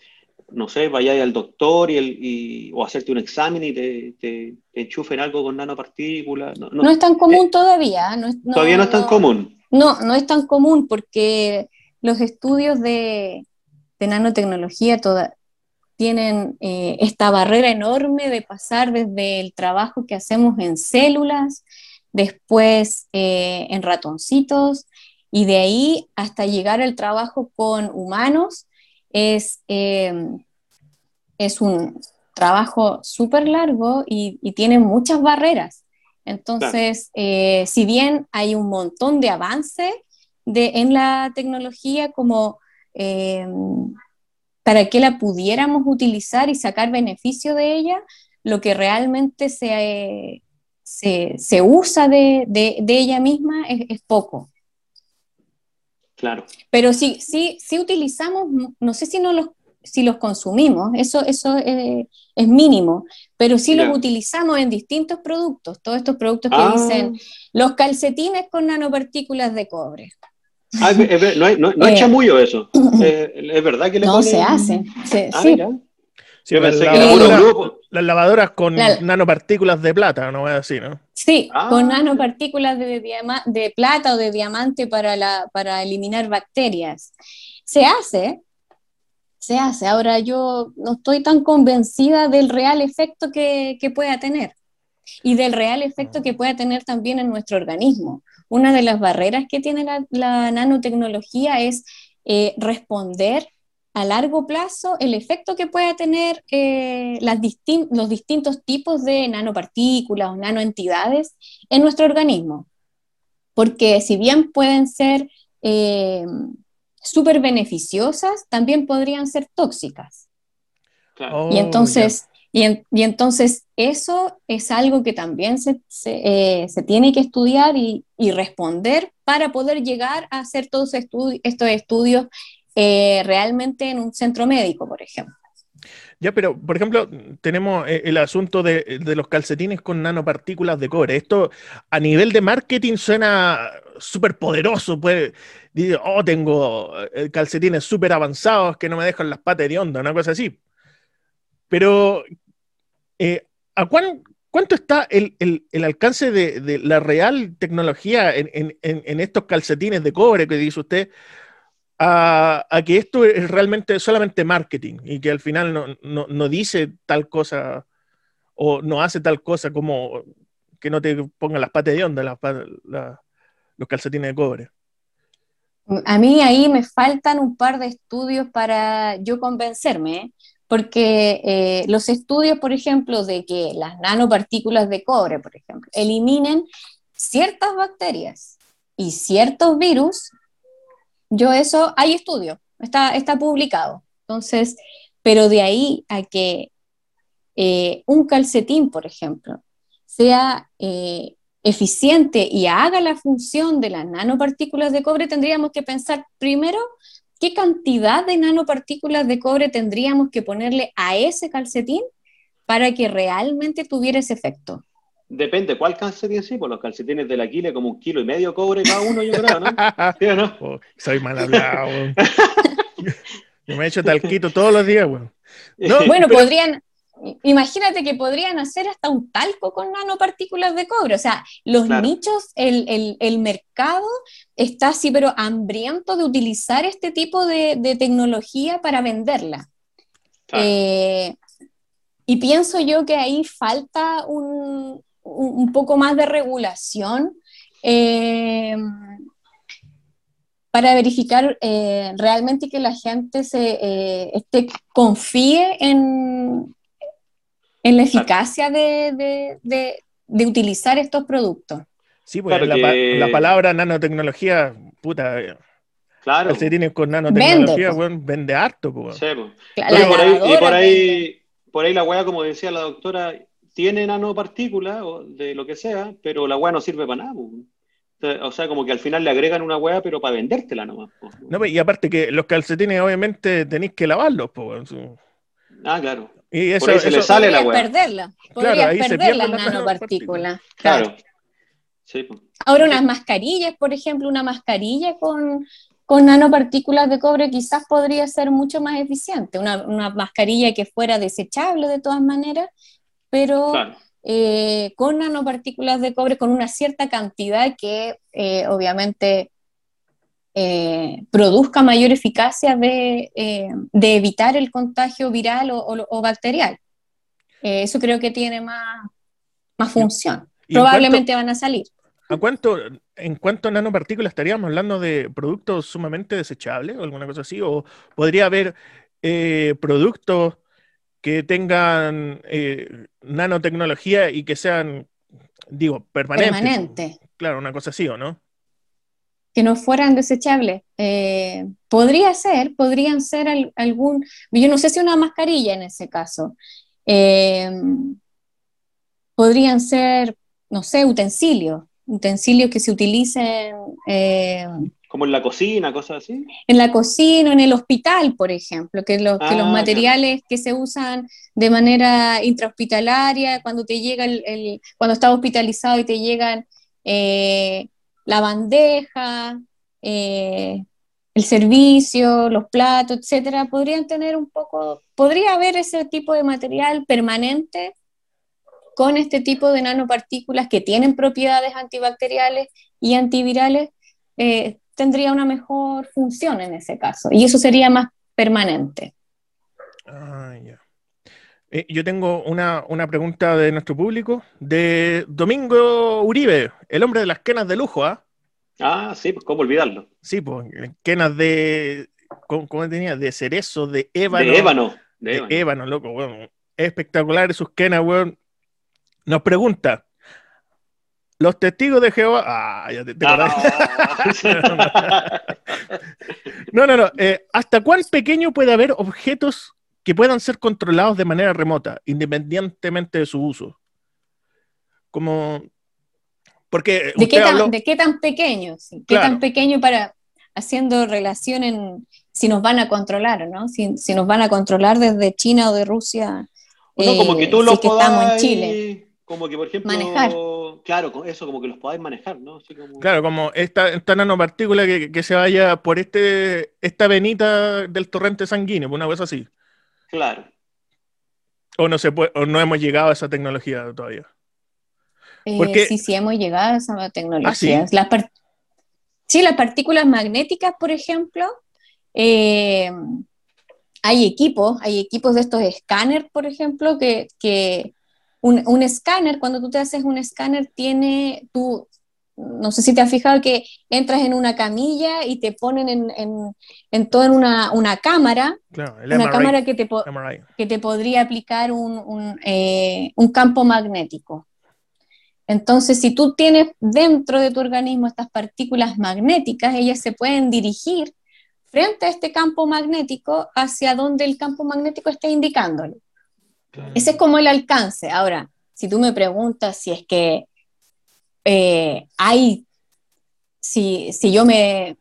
no sé, vayáis al doctor y, el, o hacerte un examen y te, te, enchufen algo con nanopartículas. No, es tan común eh, todavía. todavía no es tan común. No, no es tan común porque los estudios de, nanotecnología toda, tienen eh, esta barrera enorme de pasar desde el trabajo que hacemos en células, después eh, en ratoncitos, y de ahí hasta llegar al trabajo con humanos es, em, es un trabajo súper largo y, tiene muchas barreras. Entonces, eh, si bien hay un montón de avance de, en la tecnología como em, para que la pudiéramos utilizar y sacar beneficio de ella, lo que realmente se, se, usa de, ella misma es poco. Claro. Pero si, si, si utilizamos, no sé si, no los, si los consumimos, eso, eso es, mínimo, pero si los utilizamos en distintos productos, todos estos productos que ah. dicen los calcetines con nanopartículas de cobre. Ah, no, es, no, eh, chamullo eso. Eh, es verdad que le No, se hace. ah, sí. Sí, las lavadoras con nanopartículas de plata, no voy a decir, ¿no? Sí, ah. con nanopartículas de, de, plata o de diamante para, la, para eliminar bacterias. Se hace, se hace. Ahora yo no estoy tan convencida del real efecto que, que pueda tener y del real efecto que pueda tener también en nuestro organismo. Una de las barreras que tiene la, nanotecnología es eh, responder a largo plazo el efecto que puede tener eh, las los distintos tipos de nanopartículas o nanoentidades en nuestro organismo. Porque si bien pueden ser eh, súper beneficiosas, también podrían ser tóxicas. y, entonces, y, entonces eso es algo que también se, se, eh, tiene que estudiar y, y, responder para poder llegar a hacer todos estos estudios eh, realmente en un centro médico, por ejemplo. Ya, pero por ejemplo, tenemos eh, el asunto de, los calcetines con nanopartículas de cobre. Esto a nivel de marketing suena súper poderoso. Pues, oh, tengo eh, calcetines súper avanzados que no me dejan las patas de onda, una cosa así. Pero, ¿a cuánto está el, alcance de, la real tecnología en, estos calcetines de cobre que dice usted? A, que esto es realmente solamente marketing y que al final no, no, dice tal cosa o no hace tal cosa como que no te pongan las patas de onda, los calcetines de cobre. A mí ahí me faltan un par de estudios para yo convencerme, ¿eh? porque eh, los estudios, por ejemplo, de que las nanopartículas de cobre, por ejemplo, eliminen ciertas bacterias y ciertos virus, yo eso, hay estudio, está, está publicado. Entonces, pero de ahí a que eh, un calcetín, por ejemplo, sea eh, eficiente y haga la función de las nanopartículas de cobre, tendríamos que pensar primero qué cantidad de nanopartículas de cobre tendríamos que ponerle a ese calcetín para que realmente tuviera ese efecto. Depende, ¿cuál calcetín sí? Pues los calcetines del Aquile como un kilo y medio cobre cada uno, yo creo, ¿no? ¿Sí o no? Oh, soy mal hablado, Yo me he hecho talquito todos los días, weón. bueno, podrían, imagínate que podrían hacer hasta un talco con nanopartículas de cobre. O sea, los nichos, el, mercado está así, pero hambriento de utilizar este tipo de, tecnología para venderla. Eh, y pienso yo que ahí falta un, poco más de regulación. Eh, para verificar eh, realmente que la gente se esté, confíe en, en la eficacia de, utilizar estos productos. Sí, pues la, palabra nanotecnología, puta. Eh, claro. Se tiene con nanotecnología, vende, pues. vende harto. Pues. Sí, pues. y por ahí, por ahí, la hueá, como decía la doctora, tiene nanopartículas o de lo que sea, pero la hueá no sirve para nada. Pues. O sea, como que al final le agregan una hueá, pero para vendértela nomás. No, y aparte que los calcetines, obviamente, tenéis que lavarlos. Ah, claro. Y eso, Por se le sale la perderla. Podrías perder la nanopartícula. Claro. Ahora unas mascarillas, por ejemplo, una mascarilla con, con nanopartículas de cobre quizás podría ser mucho más eficiente. Una, una mascarilla que fuera desechable de todas maneras, pero eh, con nanopartículas de cobre con una cierta cantidad que eh, obviamente eh, produzca mayor eficacia de, eh, evitar el contagio viral o, bacterial. Eh, eso creo que tiene más, más función. Probablemente van a salir. ¿A cuánto, ¿En cuánto nanopartículas estaríamos hablando de productos sumamente desechables o alguna cosa así? ¿O podría haber productos que tengan nanotecnología y que sean, digo, permanentes? Permanente. Claro, una cosa así, ¿o no? que no fueran desechables. Eh, podría ser, podrían ser algún, yo no sé si una mascarilla en ese caso. Eh, podrían ser, no sé, utensilios, utensilios que se utilicen. Eh, como en la cocina, cosas así. En la cocina, en el hospital, por ejemplo, que, los ah, materiales que se usan de manera intrahospitalaria, cuando te llega el, cuando estás hospitalizado y te llegan la bandeja, eh, el servicio, los platos, etcétera, podrían tener un poco, podría haber ese tipo de material permanente con este tipo de nanopartículas que tienen propiedades antibacteriales y antivirales, eh, tendría una mejor función en ese caso, y eso sería más permanente. Ah, eh, yo tengo una, pregunta de nuestro público, de Domingo Uribe, el hombre de las quenas de lujo, ¿ah? Ah, sí, pues cómo olvidarlo. Sí, pues, quenas de, ¿cómo, tenía? De cerezo, de ébano. De ébano. De, ébano. loco, weón. Espectacular sus quenas, weón. Nos pregunta, los testigos de Jehová. Ah, ya te, no, no, no. Eh, ¿Hasta cuán pequeño puede haber objetos que puedan ser controlados de manera remota, independientemente de su uso. Como. Porque. ¿De, qué tan, ¿De qué tan pequeño? ¿Qué tan pequeño para. haciendo relación en. si nos van a controlar, ¿no? Si, nos van a controlar desde China o de Rusia. No, como que tú lo que estamos en Chile. Como que, por ejemplo. Manejar. Claro, eso, como que los podáis manejar, ¿no? Claro, como esta, esta nanopartícula que, que, se vaya por este, esta venita del torrente sanguíneo, una cosa así. Claro. O no, se puede, o no hemos llegado a esa tecnología todavía. Eh, sí, sí, hemos llegado a esa tecnología. ¿Ah, sí? Las partículas magnéticas, por ejemplo, eh, hay equipos, hay equipos de estos escáneres, por ejemplo, que, un, un, escáner, cuando tú te haces un escáner, tiene, tú no sé si te has fijado que entras en una camilla y te ponen en, en, en todo en una, una cámara, una cámara que te, que te podría aplicar un, un, eh, un, campo magnético. Entonces, si tú tienes dentro de tu organismo estas partículas magnéticas, ellas se pueden dirigir frente a este campo magnético hacia donde el campo magnético esté Ese es como el alcance. Ahora, si tú me preguntas si es que eh, hay, si, si, yo me,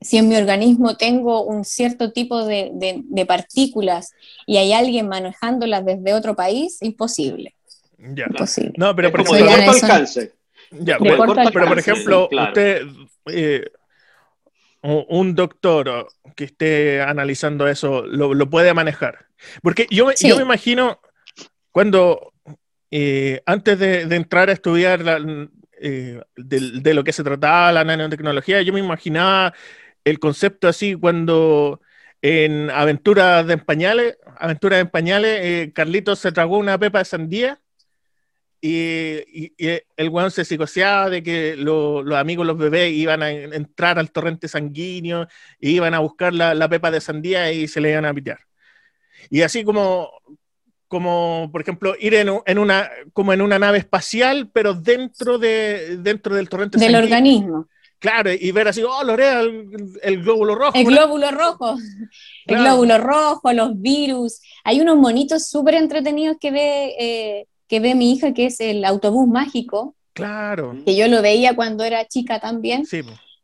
si en mi organismo tengo un cierto tipo de, de, partículas y hay alguien manejándolas desde otro país, imposible. Ya. Imposible. No, pero por ejemplo, alcance. Ya, pero, por ejemplo, usted, eh, un doctor que esté analizando eso, lo, lo puede manejar. Porque yo, yo me imagino cuando eh, antes de, entrar a estudiar de, de, lo que se trataba la nanotecnología, yo me imaginaba el concepto así cuando en Aventuras de Pañales, Aventuras en Pañales, eh, Carlitos se tragó una pepa de sandía y, el weón se psicoseaba de que los amigos, los bebés, iban a entrar al torrente sanguíneo e iban a buscar la, pepa de sandía y se le iban a pitear. Y así como, como por ejemplo, ir en, una, como en una nave espacial, pero dentro, de, dentro del torrente del organismo. Claro, y ver así, oh, Lorea, el, glóbulo rojo. El glóbulo rojo. El glóbulo rojo, los virus. Hay unos monitos súper entretenidos que ve, eh, que ve mi hija, que es el autobús mágico. Claro. Que yo lo veía cuando era chica también. Sí.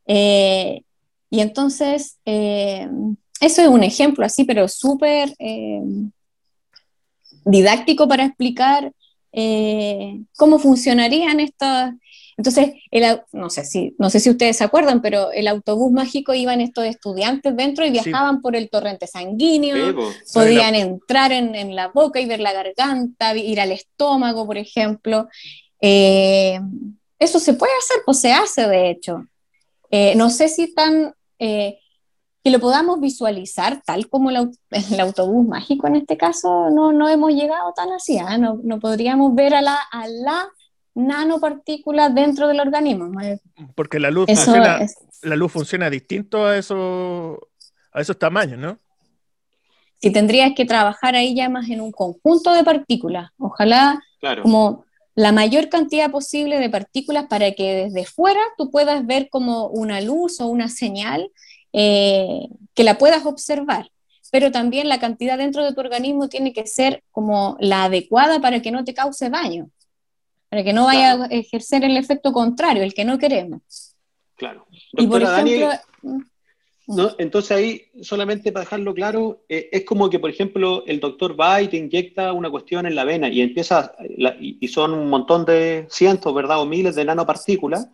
Eh, y entonces, eh, eso es un ejemplo así, pero súper didáctico para explicar cómo funcionarían estas entonces, no, sé si, no sé si ustedes se acuerdan, pero el autobús mágico iban estos estudiantes dentro y viajaban por el torrente sanguíneo, podían entrar en, la boca y ver la garganta, ir al estómago, por ejemplo. Eh, eso se puede hacer, pues se hace de hecho. Eh, no sé si tan... Eh, que lo podamos visualizar tal como el, autobús mágico en este caso, no, no hemos llegado tan así, ¿ah? no, no, podríamos ver a la, a la nanopartículas dentro del organismo. Porque la luz, funciona, la luz funciona distinto a, eso, a esos tamaños, ¿no? Si tendrías que trabajar ahí ya más en un conjunto de partículas, ojalá como la mayor cantidad posible de partículas para que desde fuera tú puedas ver como una luz o una señal eh, que la puedas observar pero también la cantidad dentro de tu organismo tiene que ser como la adecuada para que no te cause daño para que no vaya a ejercer el efecto contrario, el que no queremos. Claro. y por ejemplo, mm, no, entonces ahí, solamente para dejarlo claro, eh, es como que, por ejemplo, el doctor va y te inyecta una cuestión en la vena y empieza, y, son un montón de cientos, ¿verdad? O miles de nanopartículas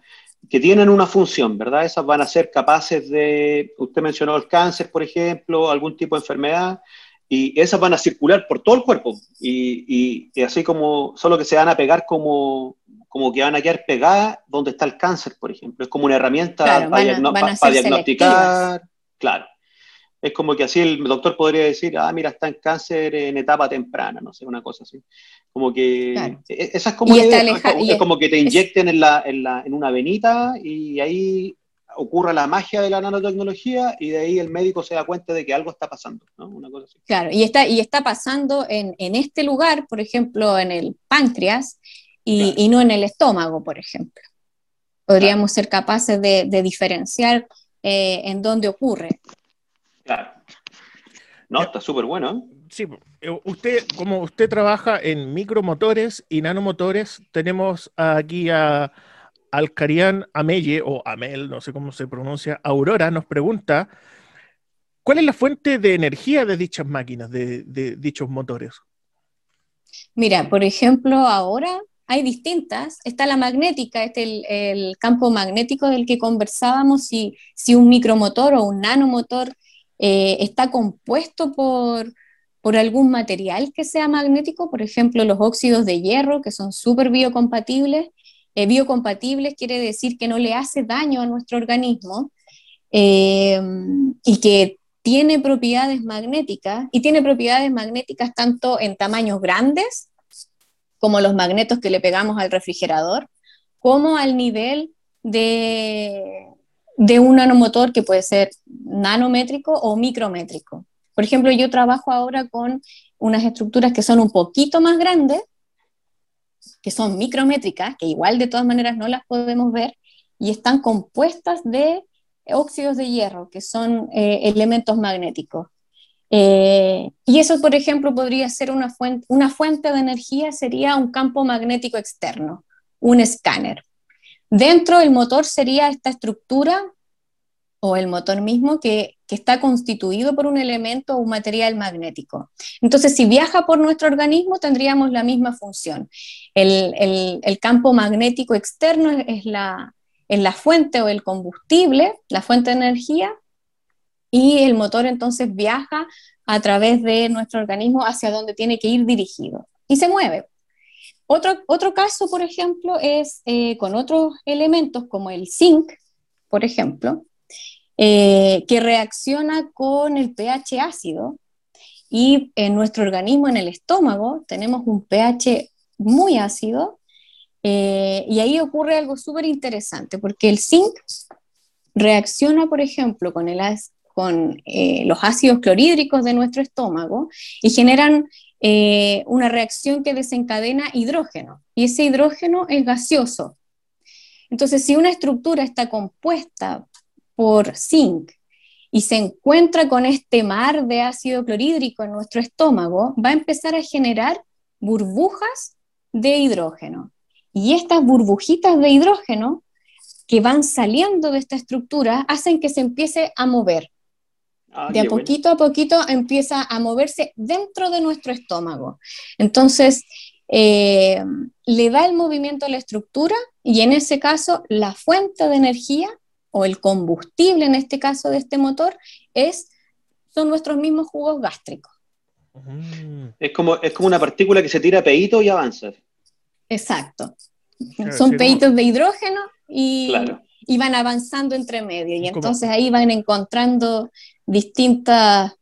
que tienen una función, ¿verdad? Esas van a ser capaces de, usted mencionó el cáncer, por ejemplo, algún tipo de enfermedad, y esas van a circular por todo el cuerpo y, así como solo que se van a pegar como, como que van a quedar pegadas donde está el cáncer, por ejemplo. Es como una herramienta para, diagnosticar. Claro. Es como que así el doctor podría decir, ah, mira, está en cáncer en etapa temprana, no sé, una cosa así. Como que e, e, esa es como, es como que te inyecten en, la, en, la, en una venita y ahí ocurra la magia de la nanotecnología y de ahí el médico se da cuenta de que algo está pasando, ¿no? Una cosa así. Claro, y está, y está pasando en, en este lugar, por ejemplo, en el páncreas y, y no en el estómago, por ejemplo. Podríamos ser capaces de, de diferenciar eh, en dónde ocurre. Claro. No, está súper bueno. ¿eh? Sí, eh, usted, como usted trabaja en micromotores y nanomotores, tenemos aquí a Alcarian Amelle, o Amel, no sé cómo se pronuncia, Aurora, nos pregunta, ¿cuál es la fuente de energía de dichas máquinas, de, dichos motores? Mira, por ejemplo, ahora hay distintas. Está la magnética, este el, campo magnético del que conversábamos, si, si un micromotor o un nanomotor eh, está compuesto por, por algún material que sea magnético, por ejemplo, los óxidos de hierro, que son súper biocompatibles, eh, biocompatibles quiere decir que no le hace daño a nuestro organismo eh, y que tiene propiedades magnéticas y tiene propiedades magnéticas tanto en tamaños grandes como los magnetos que le pegamos al refrigerador, como al nivel de, de un nanomotor que puede ser nanométrico o micrométrico. Por ejemplo, yo trabajo ahora con unas estructuras que son un poquito más grandes, que son micrométricas, que igual de todas maneras no las podemos ver, y están compuestas de óxidos de hierro, que son eh, elementos magnéticos. Eh, y eso, por ejemplo, podría ser una fuente, una fuente de energía, sería un campo magnético externo, un escáner. Dentro del motor sería esta estructura o el motor mismo que, está constituido por un elemento o un material magnético. Entonces, si viaja por nuestro organismo, tendríamos la misma función. El, campo magnético externo es, la, la fuente o el combustible, la fuente de energía, y el motor entonces viaja a través de nuestro organismo hacia donde tiene que ir dirigido. y se mueve. Otro, otro caso, por ejemplo, es eh, con otros elementos como el zinc, por ejemplo, eh, que reacciona con el pH ácido y en nuestro organismo, en el estómago, tenemos un pH muy ácido eh, y ahí ocurre algo súper interesante porque el zinc reacciona, por ejemplo, con, el, con los ácidos clorhídricos de nuestro estómago y generan eh, una reacción que desencadena hidrógeno y ese hidrógeno es gaseoso. Entonces, si una estructura está compuesta por zinc y se encuentra con este mar de ácido clorhídrico en nuestro estómago, va a empezar a generar burbujas de hidrógeno. Y estas burbujitas de hidrógeno que van saliendo de esta estructura hacen que se empiece a mover. Ah, de a poquito a poquito empieza a moverse dentro de nuestro estómago. Entonces, eh, le da el movimiento a la estructura y en ese caso la fuente de energía o el combustible en este caso de este motor es, son nuestros mismos jugos gástricos. Es como, es como una partícula que se tira peito y avanza. Exacto. son peitos de hidrógeno y, y, van avanzando entre medio. Y entonces ahí van encontrando distintas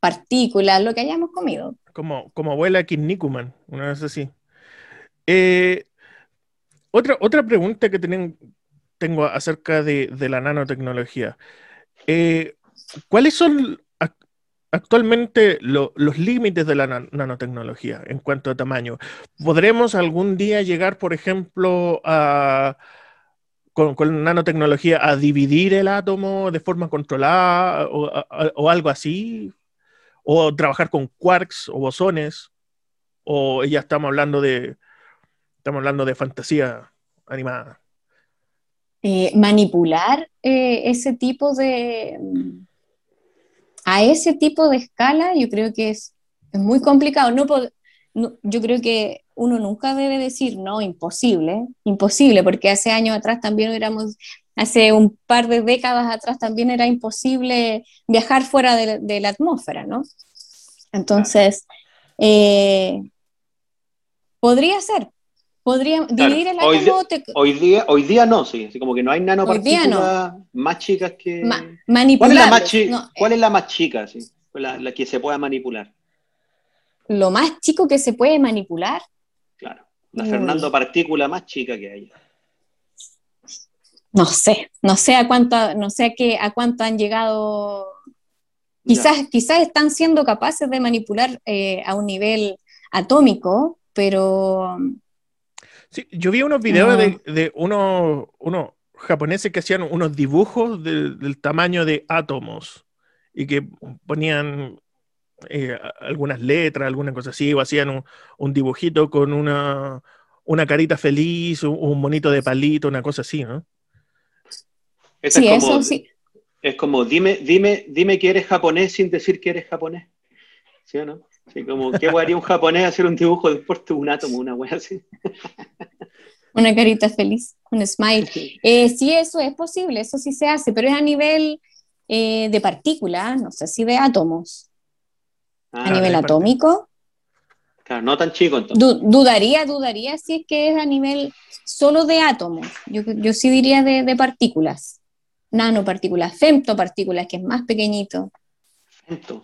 partículas, lo que hayamos comido. Como, como abuela Kinnikuman, una vez así. Eh, otra, otra pregunta que tengo acerca de, la nanotecnología. Eh, ¿Cuáles son actualmente los límites de la nanotecnología en cuanto a tamaño? ¿Podremos algún día llegar, por ejemplo, con, nanotecnología a dividir el átomo de forma controlada o, algo así, o trabajar con quarks o bosones, o ya estamos hablando de, estamos hablando de fantasía animada. Eh, manipular eh, ese tipo de, a ese tipo de escala, yo creo que es, es muy complicado. No, no, yo creo que uno nunca debe decir, no, imposible, imposible, porque hace años atrás también éramos, hace un par de décadas atrás también era imposible viajar fuera de, la atmósfera, ¿no? Entonces, eh, podría ser, podría dividir el átomo. Hoy, día, hoy día no, sí, así como que no hay nanopartículas más chicas que. ¿Cuál, es la más, ¿Cuál es la más chica, sí? la que se pueda manipular? Lo más chico que se puede manipular. Claro, la Fernando partícula más chica que hay. No sé, no sé a cuánto, no sé a, qué, a cuánto han llegado. Quizás, quizás están siendo capaces de manipular eh, a un nivel atómico, pero. Sí, yo vi unos videos de, unos, japoneses que hacían unos dibujos del tamaño de átomos y que ponían eh, algunas letras, alguna cosa así, o hacían un, dibujito con una, una, carita feliz, un, monito de palito, una cosa así, ¿no? sí, es como, eso sí. Es como, dime, dime, dime que eres japonés sin decir que eres japonés. ¿Sí o no? Así como, ¿qué haría un japonés hacer un dibujo de un átomo, una wea así? una carita feliz, un smile. Eh, sí, eso es posible, eso sí se hace, pero es a nivel eh, de partículas, no sé si de átomos a ah, nivel atómico. Claro, no tan chico entonces. dudaría, dudaría si es que es a nivel solo de átomos. Yo, yo sí diría de, de partículas. Nanopartículas, femtopartículas, que es más pequeñito. Femto.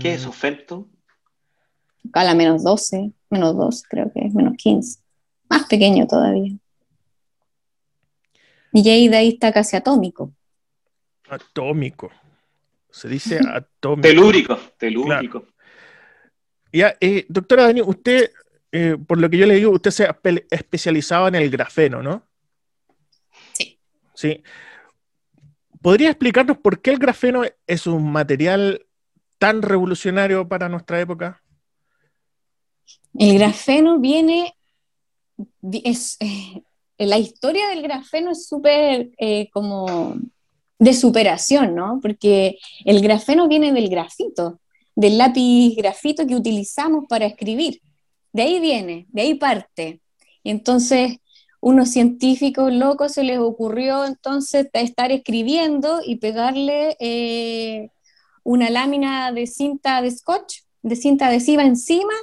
¿Qué es eso, femto? A la menos 12, menos 2, creo que es menos 15. Más pequeño todavía. Y ahí de ahí está casi atómico. Atómico. Se dice atómico. Telúrico, telúrico. Ya, eh, doctora Dani, usted, eh, por lo que yo le digo, usted se ha especializado en el grafeno, ¿no? Sí. Sí. ¿Podría explicarnos por qué el grafeno es un material tan revolucionario para nuestra época? El grafeno viene, es, eh, la historia del grafeno es súper como de superación, ¿no? Porque el grafeno viene del grafito, del lápiz grafito que utilizamos para escribir. De ahí viene, de ahí parte. Y entonces, unos científicos locos se les ocurrió entonces estar escribiendo y pegarle eh, una lámina de cinta de scotch, de cinta adhesiva encima,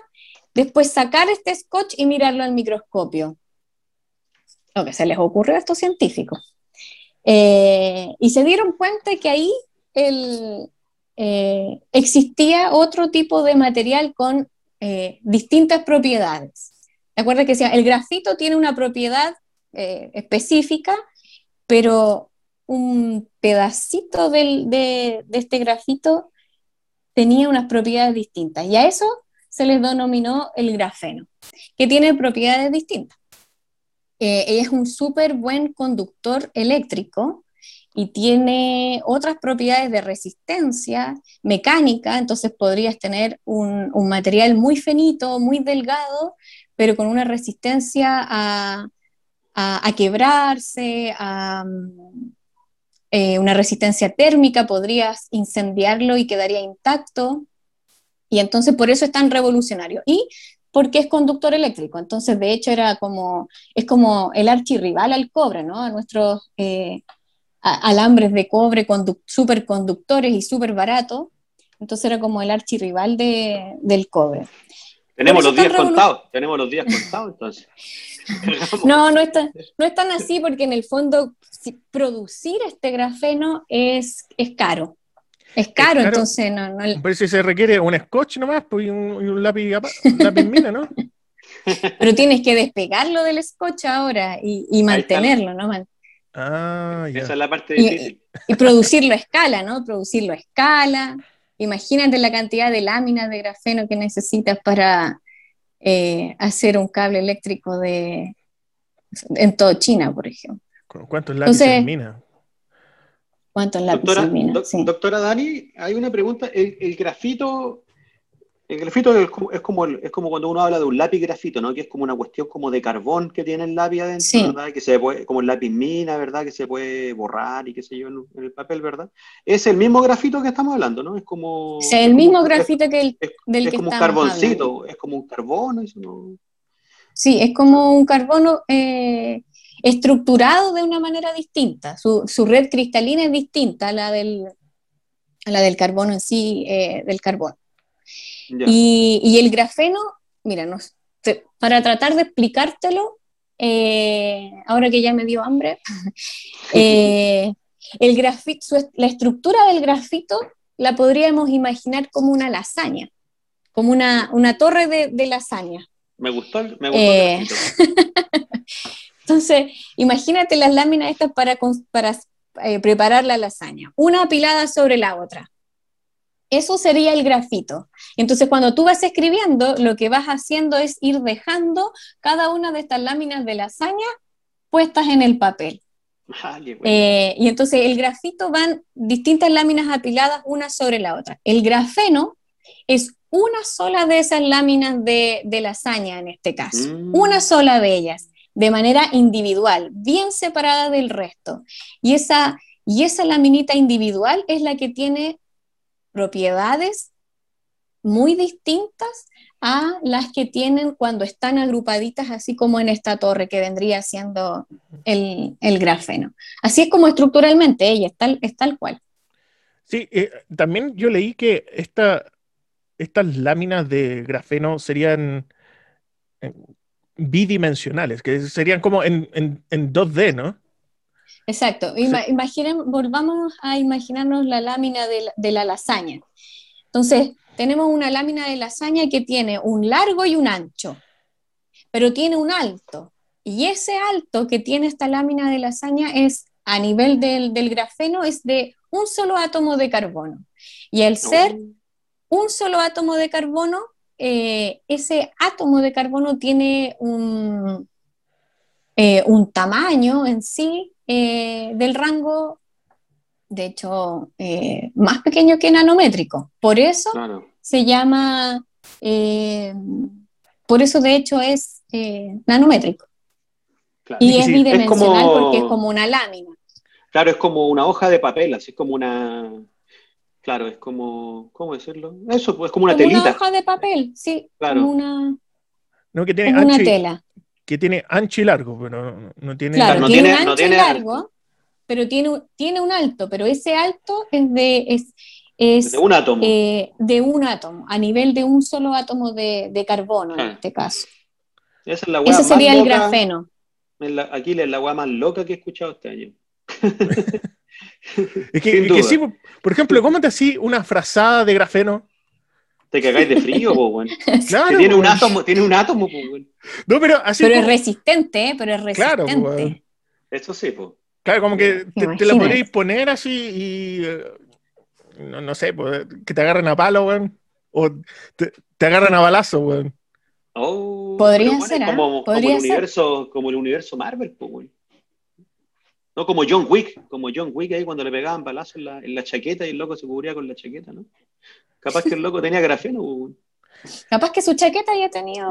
después sacar este scotch y mirarlo al microscopio. Lo que se les ocurrió a estos científicos. Eh, y se dieron cuenta que ahí el, eh, existía otro tipo de material con eh, distintas propiedades. ¿De acuerdo? Que el grafito tiene una propiedad específica, pero un pedacito de, este grafito tenía unas propiedades distintas. Y a eso se les denominó el grafeno, que tiene propiedades distintas. es un súper buen conductor eléctrico y tiene otras propiedades de resistencia mecánica, entonces podrías tener un, material muy finito, muy delgado, pero con una resistencia a, quebrarse, a, eh, una resistencia térmica, podrías incendiarlo y quedaría intacto. Y entonces por eso es tan revolucionario. Y porque es conductor eléctrico. Entonces, de hecho, era como, es como el archirrival al cobre, ¿no? A nuestros eh, alambres de cobre superconductores y súper baratos. Entonces era como el archirrival de, del cobre. Tenemos los días contados, tenemos los días contados entonces. no, no es, tan, no es tan así porque en el fondo producir este grafeno es, es caro. Es caro, entonces no, no... Pero si se requiere un scotch nomás pues, y un, lápiz, un lápiz mina, ¿no? Pero tienes que despegarlo del scotch ahora y, y mantenerlo, ¿no? Ah, Esa es la parte difícil. Y, producirlo a escala, ¿no? Producirlo a escala. Imagínate la cantidad de láminas de grafeno que necesitas para eh, hacer un cable eléctrico de, en toda China, por ejemplo. ¿Cuántos lápices en mina? ¿Cuántos lápices doctora, Dani, hay una pregunta. el grafito el grafito es como, es, como, cuando uno habla de un lápiz grafito, ¿no? Que es como una cuestión como de carbón que tiene el lápiz adentro, ¿verdad? Que se puede, como el lápiz mina, ¿verdad? Que se puede borrar y qué sé yo en, el papel, ¿verdad? Es el mismo grafito que estamos hablando, ¿no? Es como... Es el mismo grafito que el del es como un carboncito, es como un carbono, eso no... Sí, es como un carbono eh, estructurado de una manera distinta. Su, red cristalina es distinta a la del, a la del carbono en sí, eh, del carbono. Y, el grafeno, mira, para tratar de explicártelo, eh, ahora que ya me dio hambre, eh, el grafito, la estructura del grafito la podríamos imaginar como una lasaña, como una, torre de, lasaña. Me gustó, me gustó eh, Entonces, imagínate las láminas estas para, para preparar la lasaña, una apilada sobre la otra. Eso sería el grafito. Entonces, cuando tú vas escribiendo, lo que vas haciendo es ir dejando cada una de estas láminas de lasaña puestas en el papel. Ah, eh, y entonces el grafito van distintas láminas apiladas una sobre la otra. El grafeno es una sola de esas láminas de, lasaña en este caso, mm. una sola de ellas, de manera individual, bien separada del resto. Y esa, y esa laminita individual es la que tiene propiedades muy distintas a las que tienen cuando están agrupaditas, así como en esta torre que vendría siendo el, grafeno. Así es como estructuralmente ella, es tal, es tal cual. Sí, eh, también yo leí que esta, estas láminas de grafeno serían eh, bidimensionales, que serían como en, 2D, ¿no? Exacto. volvamos a imaginarnos la lámina de la lasaña. Entonces, tenemos una lámina de lasaña que tiene un largo y un ancho, pero tiene un alto. Y ese alto que tiene esta lámina de lasaña es, a nivel del, grafeno, es de un solo átomo de carbono. Y al ser un solo átomo de carbono, eh, ese átomo de carbono tiene un, eh, un tamaño en sí eh, del rango de hecho, más pequeño que nanométrico. Por eso se llama, por eso de hecho es nanométrico. Y es bidimensional porque es como una lámina. Claro, es como una hoja de papel, así como una... Claro, es como, ¿cómo decirlo? Eso, pues como una como telita. Una hoja de papel, sí. Claro. Como una, no, que tiene una tela. Que tiene ancho y largo, pero no, tiene... Claro, no tiene, ancho y largo pero tiene, tiene un alto, pero ese alto es de, es, es De un átomo. eh, de un átomo, a nivel de un solo átomo de, de carbono en este caso. Esa es la Ese sería el loca- grafeno. es la- Aquí es la weá más loca que he escuchado este año. Es que, Sin es que duda. sí, por ejemplo, ¿cómo te así una frazada de grafeno? Te cagáis de frío, po, weón. Claro, tiene un átomo, tiene un átomo, po, weón. No, pero así Pero es como- resistente, ¿eh? pero es Claro, resistente. weón. Eso sí, po. Claro, como que te, te la podréis poner así y. eh, no, no sé, pues, que te agarren a palo, weón. O te, te agarran a balazo, weón. Oh, Podría pero, bueno, ser, ¿ah? como, como Podría el ser. universo, como el universo Marvel, po, weón. No, como John Wick, como John Wick ahí cuando le pegaban balazos en la, en la chaqueta y el loco se cubría con la chaqueta, ¿no? Capaz que el loco tenía grafeno, weón. Capaz que su chaqueta haya tenido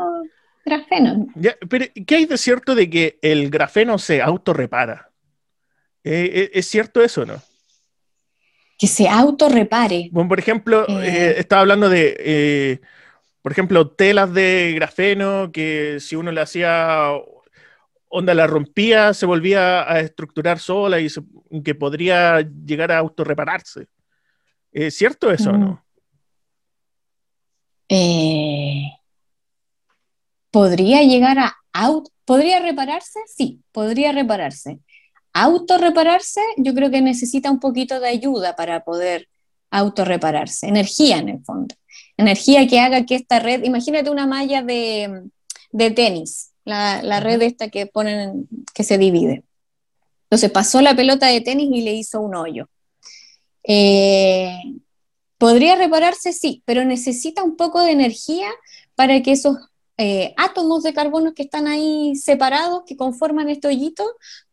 grafeno. Ya, pero, ¿qué hay de cierto de que el grafeno se autorrepara? Eh, eh, ¿Es cierto eso o no? Que se autorrepare. Bueno, por ejemplo, Eh. eh, estaba hablando de, eh, por ejemplo, telas de grafeno que si uno le hacía onda la rompía, se volvía a estructurar sola y que podría llegar a autorrepararse. ¿Es cierto eso o Mm. no? Eh, ¿Podría llegar a auto? ¿Podría repararse? Sí, podría repararse. Autorrepararse, yo creo que necesita un poquito de ayuda para poder autorrepararse. Energía en el fondo. Energía que haga que esta red, imagínate una malla de, de tenis, la, la red esta que ponen, en- que se divide. Entonces pasó la pelota de tenis y le hizo un hoyo. Eh, ¿Podría repararse? Sí, pero necesita un poco de energía para que esos eh, átomos de carbono que están ahí separados, que conforman este hoyito,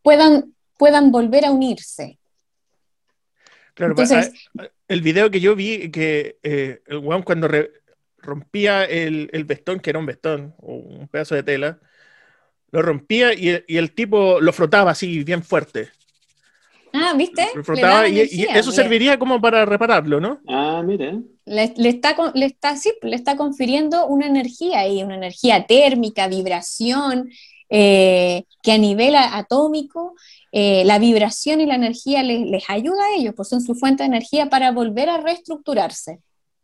puedan, puedan volver a unirse. Claro, Entonces- pa- a- el video que yo vi, que eh, el weón cuando re- rompía el, el vestón, que era un vestón o un pedazo de tela, lo rompía y, el- y el tipo lo frotaba así bien fuerte. Ah, ¿viste? Lo frotaba y, eso serviría como para repararlo, ¿no? Ah, mire. le, le está, le, está, sí, le está confiriendo una energía ahí, una energía térmica, vibración, eh, que a nivel atómico, eh, la vibración y la energía les, les ayuda a ellos, pues son su fuente de energía para volver a reestructurarse.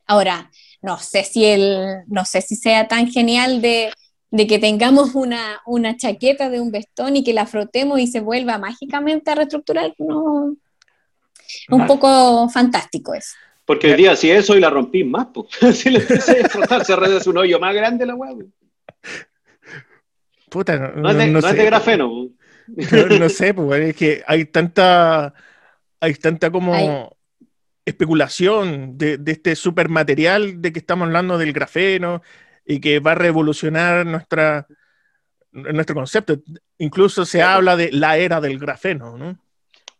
Ahora, no sé si, el, no sé si sea tan genial de, de que tengamos una, una chaqueta de un vestón y que la frotemos y se vuelva mágicamente a reestructurar, no. Un poco fantástico eso. Porque hoy día si eso y la rompí más, pues. si le empecé a frotar, se un hoyo más grande la weá. po. Puta, No, es de, no es sé, de grafeno. no sé, pues, es que hay tanta, hay tanta como Hay- especulación de, de este supermaterial de que estamos hablando del grafeno y que va a revolucionar nuestra, nuestro concepto. Incluso se Claro. habla de la era del grafeno, ¿no?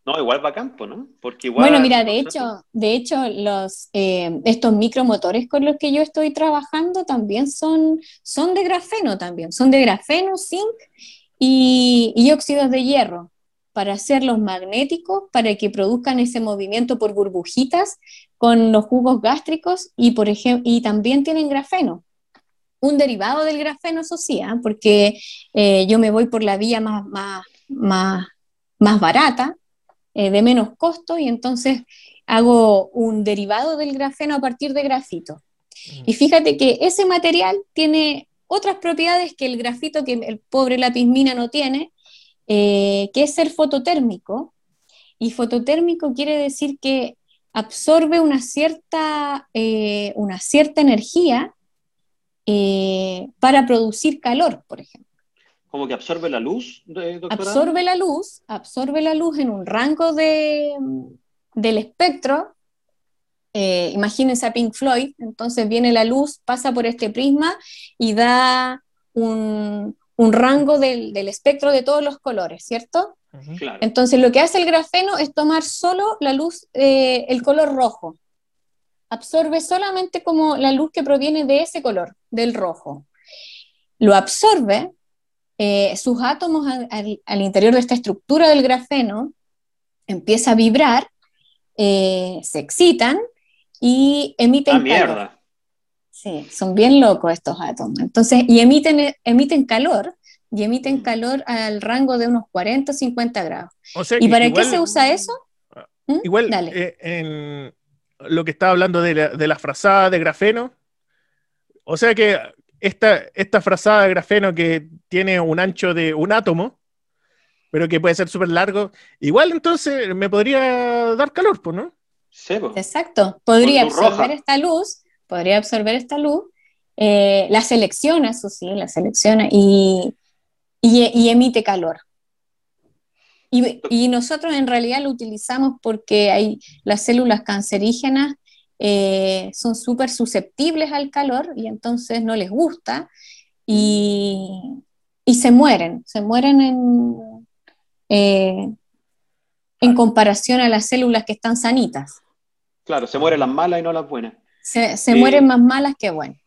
No, igual va a campo, ¿no? Porque igual. Bueno, mira, de hecho, de hecho, los, eh, estos micromotores con los que yo estoy trabajando también son, son de grafeno también, son de grafeno, zinc y, y óxidos de hierro para hacerlos magnéticos, para que produzcan ese movimiento por burbujitas con los jugos gástricos y, por ejemplo, y también tienen grafeno. Un derivado del grafeno, eso sí, ¿ah? porque eh, yo me voy por la vía más, más, más, más barata, eh, de menos costo, y entonces hago un derivado del grafeno a partir de grafito. Y fíjate que ese material tiene otras propiedades que el grafito, que el pobre lápiz mina no tiene, eh, que es ser fototérmico. Y fototérmico quiere decir que absorbe una cierta, una cierta energía eh, para producir calor, por ejemplo. Como que absorbe la luz, doctora. absorbe la luz, absorbe la luz en un rango de, del espectro. Eh, imagínense a Pink Floyd, entonces viene la luz, pasa por este prisma y da un, un rango del, del espectro de todos los colores, ¿cierto? Claro. Entonces lo que hace el grafeno es tomar solo la luz, eh, el color rojo. Absorbe solamente como la luz que proviene de ese color, del rojo. Lo absorbe, eh, sus átomos al, al- al interior de esta estructura del grafeno empieza a vibrar, eh, se excitan y emiten Ah, calor. mierda. Sí, son bien locos estos átomos. Entonces, y emiten, emiten calor, y emiten Mm. calor al rango de unos 40 o 50 grados. O sea ¿Y para igual- qué se usa eso? ¿Mm? Igual, Dale. eh, en- lo que estaba hablando de la, de la frazada de grafeno. O sea que esta, esta frazada de grafeno que tiene un ancho de un átomo, pero que puede ser súper largo, igual entonces me podría dar calor, pues, ¿no? Sí. Exacto, podría roja. absorber esta luz, podría absorber esta luz, eh, la selecciona, eso sí, la selecciona y, y- y emite calor. Y, y nosotros en realidad lo utilizamos porque hay las células cancerígenas eh, son súper susceptibles al calor y entonces no les gusta y, y se mueren, se mueren en, eh, en comparación a las células que están sanitas. Claro, se mueren las malas y no las buenas. Se, se Sí. mueren más malas que buenas.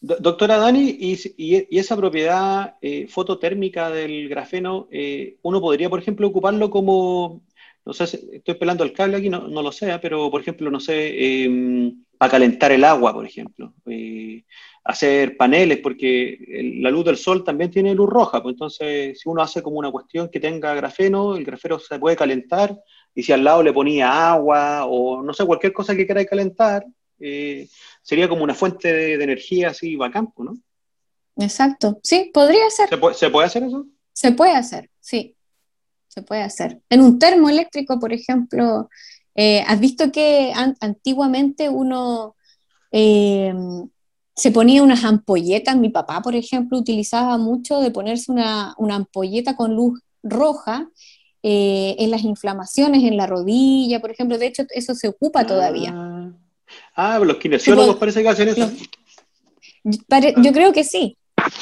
Do- Doctora Dani, y, y- esa propiedad eh, fototérmica del grafeno, eh, uno podría, por ejemplo, ocuparlo como, no sé, estoy pelando el cable aquí, no, no lo sé, pero por ejemplo, no sé, eh, para calentar el agua, por ejemplo, eh, hacer paneles, porque la luz del sol también tiene luz roja, pues entonces si uno hace como una cuestión que tenga grafeno, el grafeno se puede calentar, y si al lado le ponía agua o no sé, cualquier cosa que quiera calentar, eh, sería como una fuente de, de energía así bacán, pues, ¿no? Exacto. Sí, podría ser. ¿Se puede, ¿Se puede hacer eso? Se puede hacer, sí. Se puede hacer. En un termoeléctrico, por ejemplo, eh, ¿has visto que an- antiguamente uno eh, se ponía unas ampolletas? Mi papá, por ejemplo, utilizaba mucho de ponerse una, una ampolleta con luz roja eh, en las inflamaciones en la rodilla, por ejemplo. De hecho, eso se ocupa todavía. Ah, los kinesiólogos parece que hacen eso. Pare- Yo creo que sí.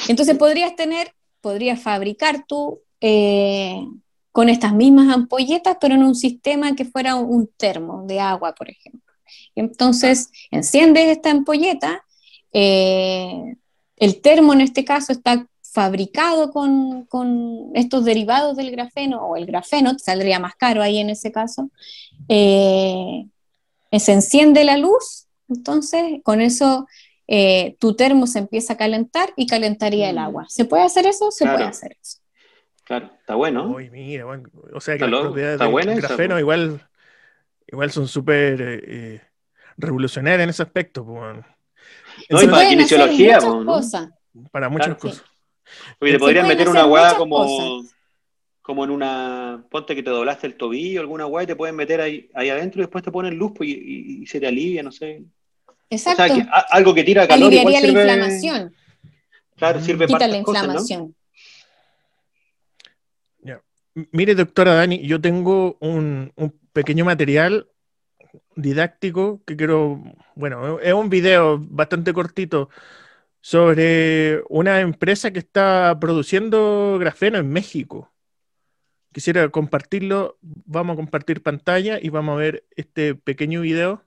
Entonces podrías tener, podrías fabricar tú eh, con estas mismas ampolletas, pero en un sistema que fuera un termo de agua, por ejemplo. Entonces enciendes esta ampolleta, eh, el termo en este caso está fabricado con, con estos derivados del grafeno, o el grafeno, te saldría más caro ahí en ese caso. Eh, se enciende la luz, entonces con eso eh, tu termo se empieza a calentar y calentaría el Mm. agua. ¿Se puede hacer eso? Se Claro. puede hacer eso. Claro, está bueno. Uy, mira, bueno, o sea que Está las propiedades del esa, grafeno po. igual, igual son súper eh, eh, revolucionarias en ese aspecto, bueno. No, y para kinesiología, muchas ¿no? cosas. para muchas Claro. cosas. Oye, te Se podrían meter una muchas como, cosas. Como en una. Ponte que te doblaste el tobillo, alguna weá, y te pueden meter ahí, ahí adentro y después te ponen luz pues, y, y- y se te alivia, no sé. Exacto. O sea, que a- algo que tira calor igual Aliviaría la inflamación, Claro, sirve para quita la cosas, ¿no? inflamación. Mire, doctora Dani, yo tengo un, un pequeño material didáctico que quiero, bueno, es un video bastante cortito sobre una empresa que está produciendo grafeno en México. Quisiera compartirlo, vamos a compartir pantalla y vamos a ver este pequeño video.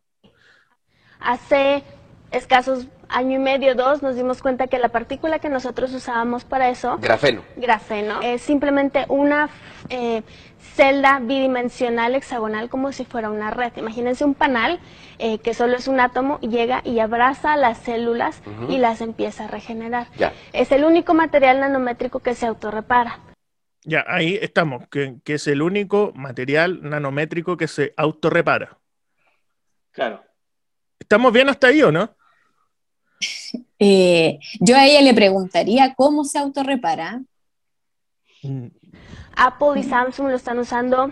Hace escasos año y medio, dos, nos dimos cuenta que la partícula que nosotros usábamos para eso, Grafeno. grafeno, es simplemente una eh, celda bidimensional hexagonal como si fuera una red. Imagínense un panal eh, que solo es un átomo, llega y abraza las células y las empieza a regenerar. Ya. Es el único material nanométrico que se autorrepara. Ya, ahí estamos, que, que es el único material nanométrico que se autorrepara. Claro. ¿Estamos bien hasta ahí o no? Eh, yo a ella le preguntaría cómo se autorrepara. Mm, Apple y Samsung lo están usando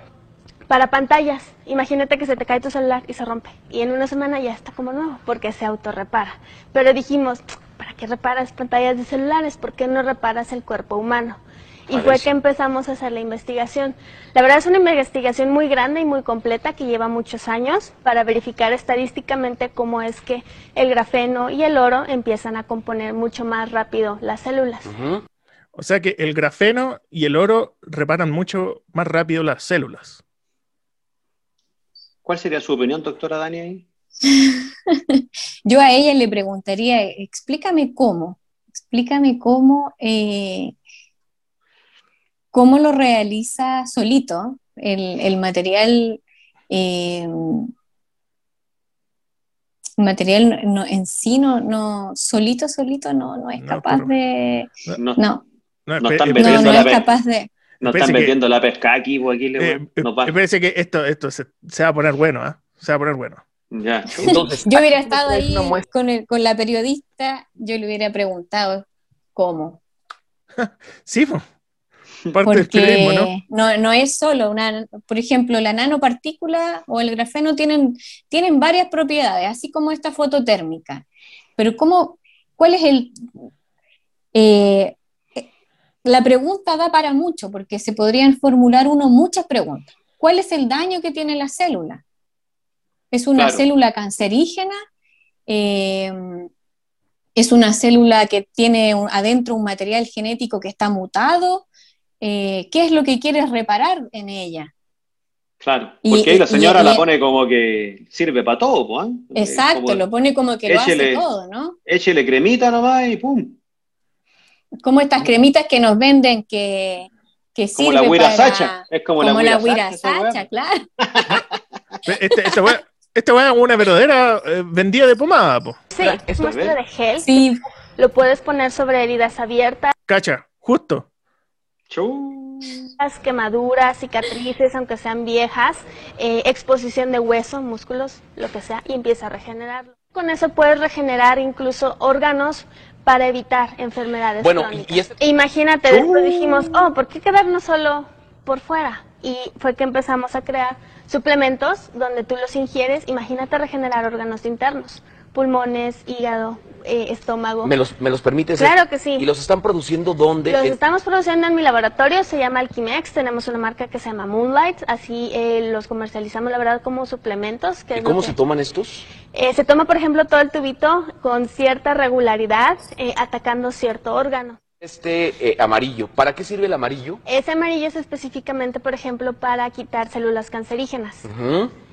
para pantallas. Imagínate que se te cae tu celular y se rompe. Y en una semana ya está como nuevo, porque se autorrepara. Pero dijimos, ¿para qué reparas pantallas de celulares? ¿Por qué no reparas el cuerpo humano? Y fue que empezamos a hacer la investigación. La verdad es una investigación muy grande y muy completa que lleva muchos años para verificar estadísticamente cómo es que el grafeno y el oro empiezan a componer mucho más rápido las células. O sea que el grafeno y el oro reparan mucho más rápido las células. ¿Cuál sería su opinión, doctora Dani? ahí? Yo a ella le preguntaría, explícame cómo, explícame cómo, eh, cómo lo realiza solito el, el material, eh, el material no- en sí, no, no, solito, solito no, no es No, capaz de, No, no, No, No están no, no la es capaz de, que- pesca aquí, pues aquí le eh, nos va. me parece que esto, esto se, se va a poner bueno, ¿ah? Se va a poner bueno. Ya. Entonces, Yo hubiera estado es ahí con, el- con la periodista, yo le hubiera preguntado cómo. Sí, po. parte Porque ¿no? no, no es solo una, por ejemplo, la nanopartícula o el grafeno tienen, tienen varias propiedades, así como esta foto térmica. Pero ¿cómo, cuál es el... eh, eh, la pregunta da para mucho, porque se podrían formular uno muchas preguntas. ¿Cuál es el daño que tiene la célula? ¿Es una Claro. célula cancerígena? Eh, ¿Es una célula que tiene un- adentro un material genético que está mutado? Eh, ¿Qué es lo que quieres reparar en ella? Claro. Y- Porque ahí la señora y- la pone como que sirve para todo, pues. ¿eh? Exacto, Como lo pone como que lo hace todo, ¿no? Échele cremita nomás y pum. Como estas cremitas que nos venden que, que Como sirve la Wira para- Sacha. Es como, Como la weá. Sacha, claro. Este- esta weá esta weá es una verdadera eh, vendida de pomada, po. Sí, es muestra ¿ves? de gel. Sí, Lo puedes poner sobre heridas abiertas, Cacha, justo. Chu. quemaduras, cicatrices, aunque sean viejas, eh, exposición de hueso, músculos, lo que sea, y empieza a regenerarlo. Con eso puedes regenerar incluso órganos para evitar enfermedades Bueno, crónicas. y, y es- E Imagínate, después dijimos, oh, ¿por qué quedarnos solo por fuera? Y fue que empezamos a crear suplementos donde tú los ingieres. Imagínate regenerar órganos internos, pulmones, hígado, eh, estómago. ¿me, los, ¿me los permites? Claro que sí. ¿Y los están produciendo dónde? Los En- estamos produciendo en mi laboratorio, se llama Alquimex, tenemos una marca que se llama Moonlight, así eh, los comercializamos la verdad como suplementos. Que ¿Y es lo cómo que- se toman estos? Eh, se toma, por ejemplo, todo el tubito con cierta regularidad, eh, atacando cierto órgano. Este eh, amarillo. ¿Para qué sirve el amarillo? Ese amarillo es específicamente, por ejemplo, para quitar células cancerígenas.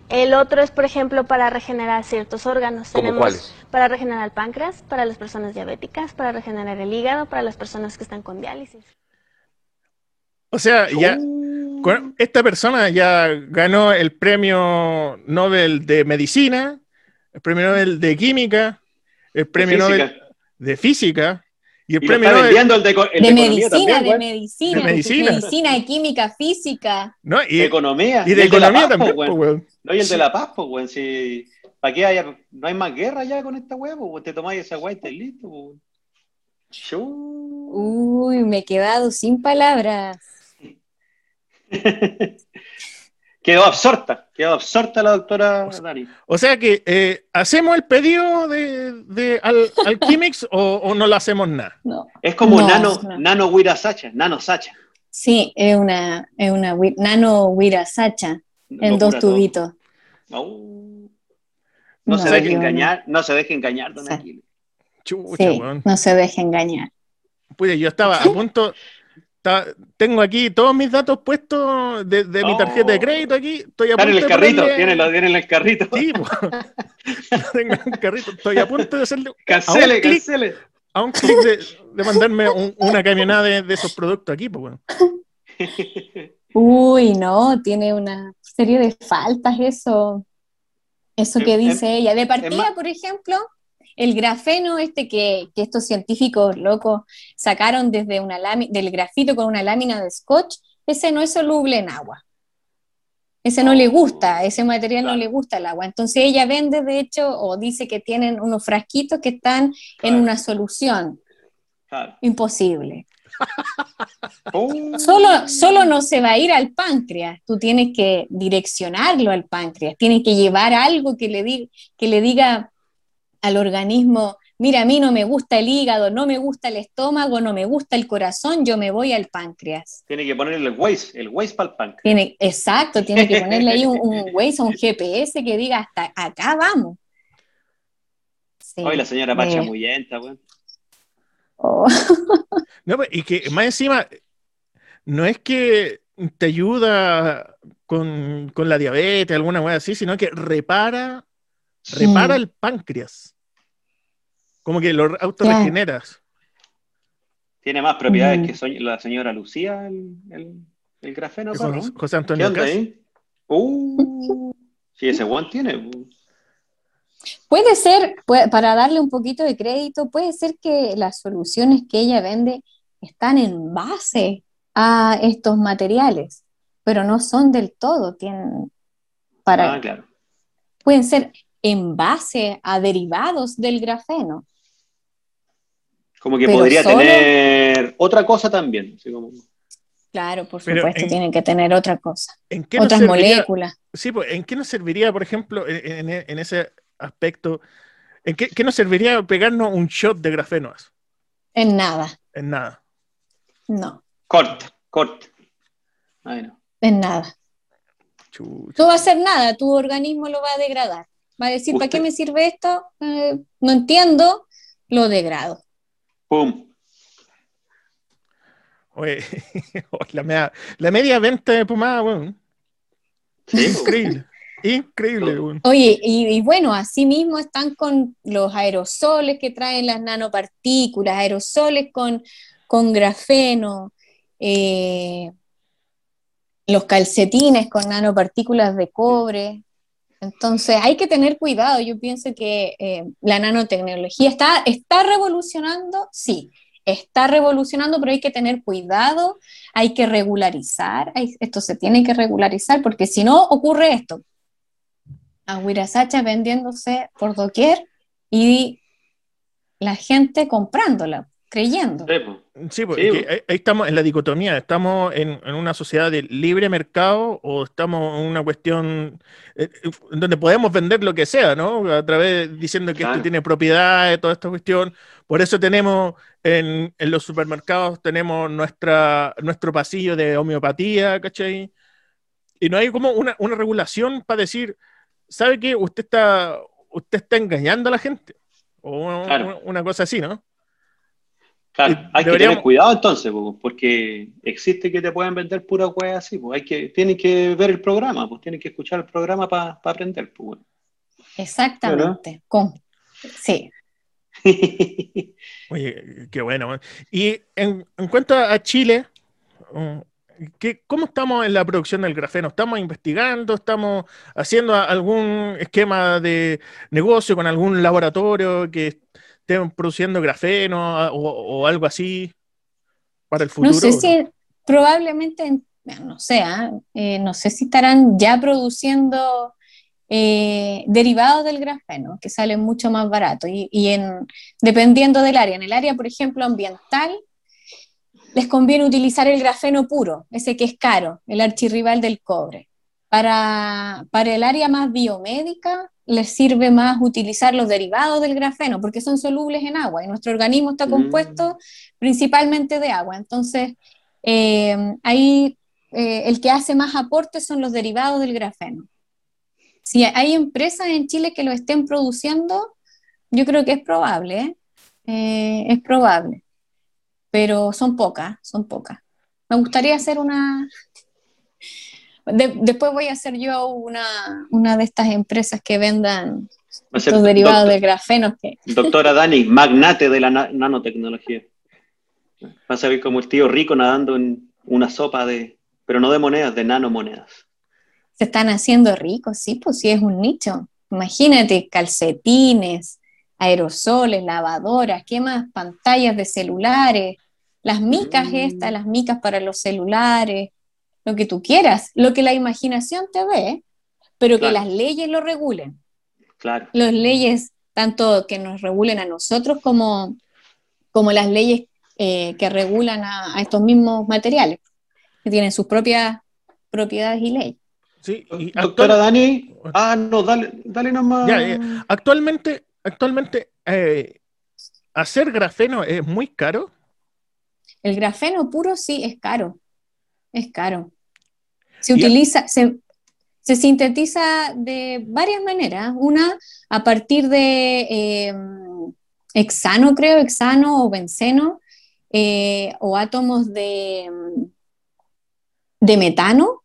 El otro es, por ejemplo, para regenerar ciertos órganos. ¿Cómo Tenemos cuáles? Para regenerar el páncreas, para las personas diabéticas, para regenerar el hígado, para las personas que están con diálisis. O sea, ya con- esta persona ya ganó el premio Nobel de Medicina, el premio Nobel de Química, el premio Física. Nobel de Física y el Y premio está Nobel vendiendo el de, el de medicina, también, de medicina, De medicina. medicina, química, física. ¿no? y, De economía. y de economía paz, también, weón. No, y el Sí. de la paz, pues, weón. Si, ¿Para qué haya, no hay más guerra ya con esta huevo? Te tomáis esa weá y estás listo. Chu. Uy, me he quedado sin palabras. quedó absorta, quedó absorta la doctora Dani. O sea que eh, hacemos el pedido de, de al, Alchemix o, o no lo hacemos nada. No. Es como No, nano, no. nano Wira Sacha, nano Sacha. Sí, es una, es una nano Wirasacha en Lo dos tubitos. No, No, se deje engañar, no se deje engañar, don. Chucha, Sí, weón. no se deje engañar. Pude, yo estaba a punto. Tengo aquí todos mis datos puestos de, de mi tarjeta de Oh. crédito aquí. Estoy a Está en punto el de carrito, ponerle- tiene lo tiene en el carrito. Sí, tengo el carrito. Estoy a punto de hacerle Cancele, a un clic, cancele. a un clic de, de mandarme un- una camionada de, de esos productos aquí, pues bueno. Uy, no, tiene una serie de faltas eso. Eso que dice ella. De partida, por ejemplo, el grafeno este que, que estos científicos locos sacaron desde una lámina, del grafito con una lámina de scotch, ese no es soluble en agua. Ese no le gusta, ese material no le gusta el agua. Entonces ella vende, de hecho, o dice que tienen unos frasquitos que están en una solución. Claro. Imposible. Oh. Solo, solo no se va a ir al páncreas, tú tienes que direccionarlo al páncreas, tienes que llevar algo que le, di- que le diga al organismo, mira, a mí no me gusta el hígado, no me gusta el estómago, no me gusta el corazón, yo me voy al páncreas. Tiene que ponerle el Waze, el Waze para el punk. Tiene, exacto, tiene que ponerle ahí un, un Waze o un GPS que diga hasta acá vamos. Sí. Hoy la señora Pacha Eh. Muyenta, weón. Oh, No, y que más encima, no es que te ayuda con, con la diabetes, alguna wea así, sino que repara, repara el páncreas. Como que lo autorregeneras. Tiene más propiedades Mm. que la señora Lucía, el, el, el grafeno. Perro. José ¿Qué Antonio onda Cas. ahí? Uh, sí, ese one tiene. uh. Puede ser, puede- para darle un poquito de crédito, puede ser que las soluciones que ella vende están en base a estos materiales, pero no son del todo, tienen para, Ah, claro. pueden ser en base a derivados del grafeno. Como que Pero podría solo- tener otra cosa también. así como- Claro, por Pero supuesto, en- tienen que tener otra cosa, ¿En qué nos otras serviría- moléculas. Sí, pues, ¿en qué nos serviría, por ejemplo, en, en- en ese aspecto, en qué, qué nos serviría pegarnos un shot de grafenos? En nada, En nada. no, Corta, corta. No. en nada. Chucha. No va a hacer nada, tu organismo lo va a degradar. Va a decir, ¿para qué me sirve esto? Eh, no entiendo, lo degrado. Pum. Oye, la, media, la media venta de pomada, weón. Sí. Increíble. Increíble, weón. Oye, y, y bueno, así mismo están con los aerosoles que traen las nanopartículas, aerosoles con, con grafeno, eh, los calcetines con nanopartículas de cobre. Entonces hay que tener cuidado. Yo pienso que eh, la nanotecnología está, está revolucionando, sí, está revolucionando, pero hay que tener cuidado, hay que regularizar, esto se tiene que regularizar porque si no ocurre esto. Agüira Sacha vendiéndose por doquier y la gente comprándola, creyendo. Sí. Sí, Sí, es que pues. ahí, ahí estamos en la dicotomía. ¿Estamos en, en una sociedad de libre mercado o estamos en una cuestión eh, eh, donde podemos vender lo que sea, ¿no? A través diciendo que esto Claro. tiene propiedades, toda esta cuestión. Por eso tenemos en, en los supermercados tenemos nuestra, nuestro pasillo de homeopatía, ¿cachai? Y no hay como una, una regulación para decir, ¿sabe qué? Usted está, usted está engañando a la gente. O una, Claro. una cosa así, ¿no? Claro, hay que deberíamos- tener cuidado entonces, porque existe que te pueden vender pura wea así, pues hay que, tienen que ver el programa, pues tienen que escuchar el programa para aprender, pues bueno. Exactamente. Con, sí. Oye, qué bueno. Y en, en cuanto a Chile, um, ¿qué- ¿cómo estamos en la producción del grafeno? ¿Estamos investigando? ¿Estamos haciendo algún esquema de negocio con algún laboratorio que estén produciendo grafeno o, o algo así para el futuro? No sé si probablemente, no sé, no sé si estarán ya produciendo eh, derivados del grafeno, que salen mucho más baratos. Y, y en, dependiendo del área, en el área, por ejemplo, ambiental, les conviene utilizar el grafeno puro, ese que es caro, el archirrival del cobre. Para, para el área más biomédica, les sirve más utilizar los derivados del grafeno, porque son solubles en agua y nuestro organismo está Mm. compuesto principalmente de agua. Entonces, eh, ahí eh, el que hace más aportes son los derivados del grafeno. Si hay empresas en Chile que lo estén produciendo, yo creo que es probable. Eh, es probable, pero son pocas, son pocas. Me gustaría hacer una... de- después voy a hacer yo una, una de estas empresas que vendan Va estos derivados doctor- del grafeno que, Doctora Dani, magnate de la na- nanotecnología. Vas a ver como el tío rico nadando en una sopa de, pero no de monedas, de nanomonedas. se están haciendo ricos, sí, pues sí es un nicho. Imagínate, calcetines, aerosoles, lavadoras, ¿qué más? Pantallas de celulares, las micas Mm. estas, las micas para los celulares, lo que tú quieras, lo que la imaginación te ve, pero que las leyes lo regulen. Claro. Las leyes, tanto que nos regulen a nosotros como, como las leyes eh, que regulan a, a estos mismos materiales, que tienen sus propias propiedades y leyes. Sí, y Doctora actual- Dani, ah, no, dale, dale nomás. Ya, ya. actualmente, actualmente eh, hacer grafeno es muy caro. El grafeno puro sí es caro, es caro. Se utiliza, se, se sintetiza de varias maneras. Una, a partir de eh, hexano, creo, hexano o benceno, eh, o átomos de, de metano,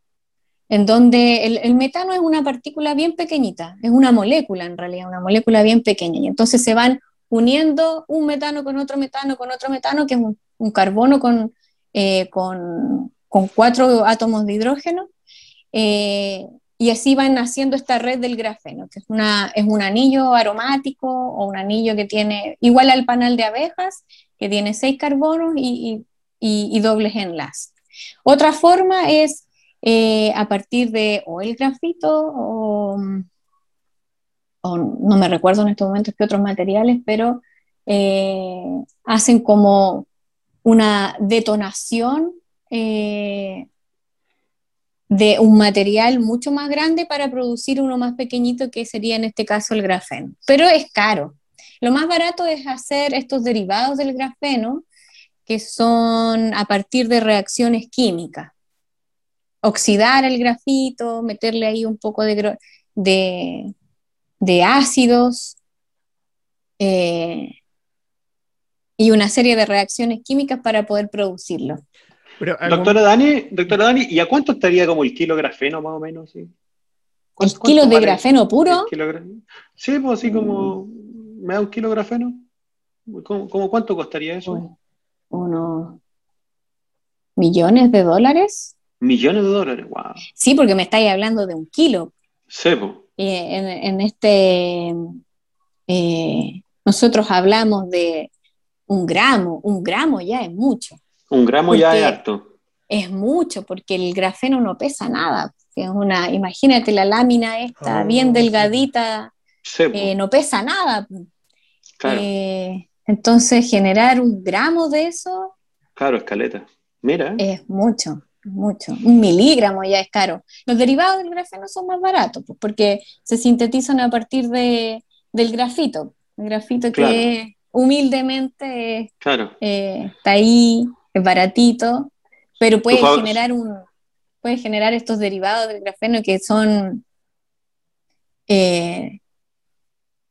en donde el, el metano es una partícula bien pequeñita, es una molécula en realidad, una molécula bien pequeña, y entonces se van uniendo un metano con otro metano con otro metano, que es un, un carbono con, eh, con, con cuatro átomos de hidrógeno, eh, y así van haciendo esta red del grafeno, que es, una, es un anillo aromático o un anillo que tiene, igual al panal de abejas, que tiene seis carbonos y, dobles enlaces. Otra forma es eh, a partir de o el grafito o, o no me recuerdo en estos momentos qué otros materiales, pero eh, hacen como una detonación eh, de un material mucho más grande para producir uno más pequeñito que sería en este caso el grafeno. Pero es caro. Lo más barato es hacer estos derivados del grafeno que son a partir de reacciones químicas. Oxidar el grafito, meterle ahí un poco de, de, ácidos eh, y una serie de reacciones químicas para poder producirlo. Doctora, Dani, doctora Dani, ¿y a cuánto estaría como el kilo grafeno más o menos? ¿sí? ¿El kilo de grafeno puro? Sí, pues así como, ¿me da un kilo grafeno? ¿Cómo, cuánto costaría eso? unos millones de dólares. Millones de dólares, wow. Sí, porque me estáis hablando de un kilo. Sí, en, este, eh, nosotros hablamos de un gramo, un gramo ya es mucho. Un gramo ya es harto. Es mucho, porque el grafeno no pesa nada. Es una, imagínate la lámina esta, bien oh, delgadita, eh, no pesa nada. Claro. Eh, entonces, generar un gramo de eso. Claro, escaleta. Mira. Es mucho, mucho. Un miligramo ya es caro. Los derivados del grafeno son más baratos, pues, porque se sintetizan a partir de, del grafito. El grafito que humildemente claro. Eh, está ahí, es baratito, pero puede generar un puede generar estos derivados del grafeno que son eh,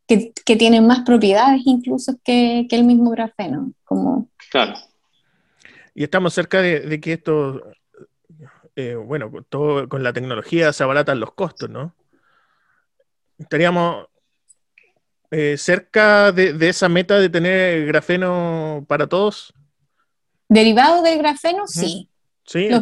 que, tienen más propiedades incluso que, el mismo grafeno. Como... Claro. Y estamos cerca de, que esto, eh, bueno, todo con la tecnología se abaratan los costos, ¿no? Estaríamos eh, cerca de, esa meta de tener grafeno para todos. Derivado del grafeno, sí. Sí lo,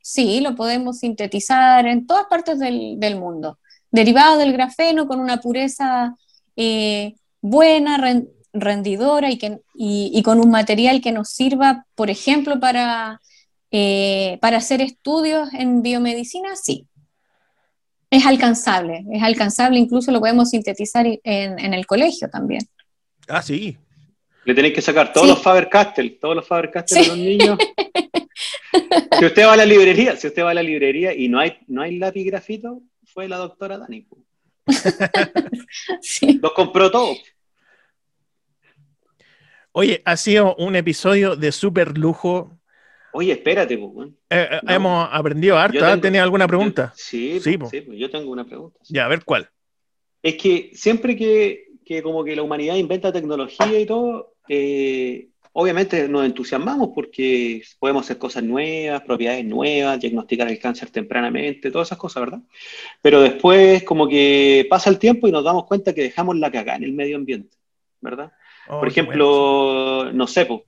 sí, lo podemos sintetizar en todas partes del, del mundo derivado del grafeno con una pureza eh, buena, rendidora y, que, y, con un material que nos sirva, por ejemplo, para, eh, para hacer estudios en biomedicina, sí. Es alcanzable, es alcanzable, incluso lo podemos sintetizar en, el colegio también. Ah, sí. Le tenéis que sacar todos los Faber-Castell, todos los Faber-Castell de los niños. si usted va a la librería, si usted va a la librería y no hay, no hay lápiz grafito, fue la doctora Dani. sí. Los compró todos. Oye, ha sido un episodio de súper lujo. Oye, espérate, pues, Hemos aprendido harto. ¿ah? ¿Tenía alguna pregunta? sí, sí, pues, yo tengo una pregunta. Ya, a ver cuál. Es que siempre que, que, como que la humanidad inventa tecnología y todo, eh, Obviamente nos entusiasmamos porque podemos hacer cosas nuevas, propiedades nuevas, diagnosticar el cáncer tempranamente, todas esas cosas, ¿verdad? Pero después como que pasa el tiempo y nos damos cuenta que dejamos la cagada en el medio ambiente, ¿verdad? Oh, Por ejemplo, no sé, pues,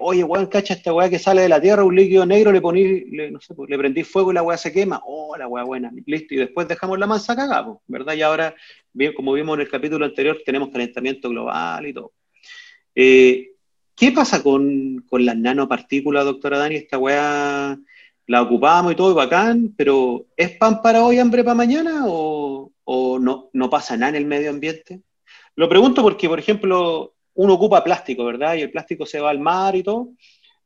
oye, weón, cacha esta weá que sale de la tierra, un líquido negro, le poní, le, no sé, le prendí fuego y la weá se quema, oh, la weá buena, listo, y después dejamos la masa cagada, ¿verdad? Y ahora, bien, como vimos en el capítulo anterior, tenemos calentamiento global y todo. Eh, ¿Qué pasa con, las nanopartículas, doctora Dani? Esta weá la ocupamos y todo, y bacán, pero ¿es pan para hoy, hambre para mañana o, no, no pasa nada en el medio ambiente? Lo pregunto porque, por ejemplo, uno ocupa plástico, ¿verdad? Y el plástico se va al mar y todo,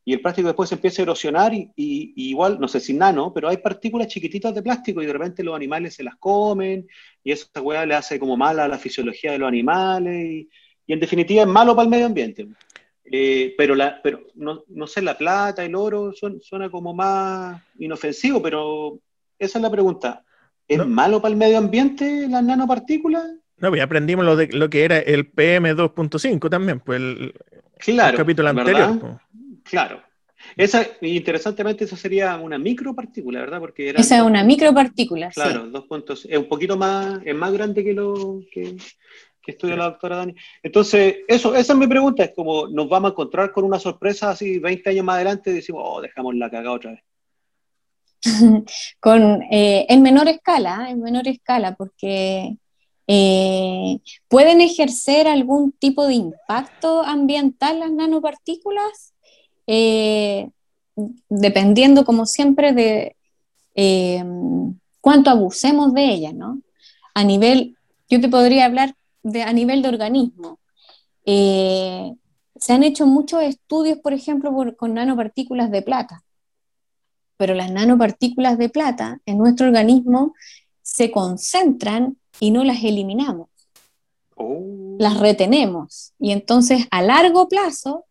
y el plástico después empieza a erosionar y, igual, no sé si nano, pero hay partículas chiquititas de plástico y de repente los animales se las comen y esa weá le hace como mal a la fisiología de los animales y, y en definitiva es malo para el medio ambiente. Eh, pero la, pero no, no, sé, la plata, el oro, suena como más inofensivo, pero esa es la pregunta. ¿Es malo para el medio ambiente las nanopartículas? No, pues aprendimos lo, de, lo que era el PM2.5 también, pues el, claro, capítulo anterior. Pues. Claro. Esa, interesantemente, eso sería una micropartícula, ¿verdad? Porque era Esa es una micropartícula. Claro, dos puntos. Es un poquito más, es más grande que lo que, que estudia la doctora Dani. Entonces, eso, esa es mi pregunta, es como nos vamos a encontrar con una sorpresa así 20 años más adelante y decimos, oh, dejamos la cagada otra vez. con, eh, en menor escala, en menor escala, porque eh, pueden ejercer algún tipo de impacto ambiental las nanopartículas, eh, dependiendo, como siempre, de cuánto abusemos de ellas, ¿no? A nivel yo te podría hablar de, a nivel de organismo. Eh, se han hecho muchos estudios, por ejemplo, por- con nanopartículas de plata, pero las nanopartículas de plata en nuestro organismo se concentran y no las eliminamos, Oh. las retenemos. Y entonces a largo plazo,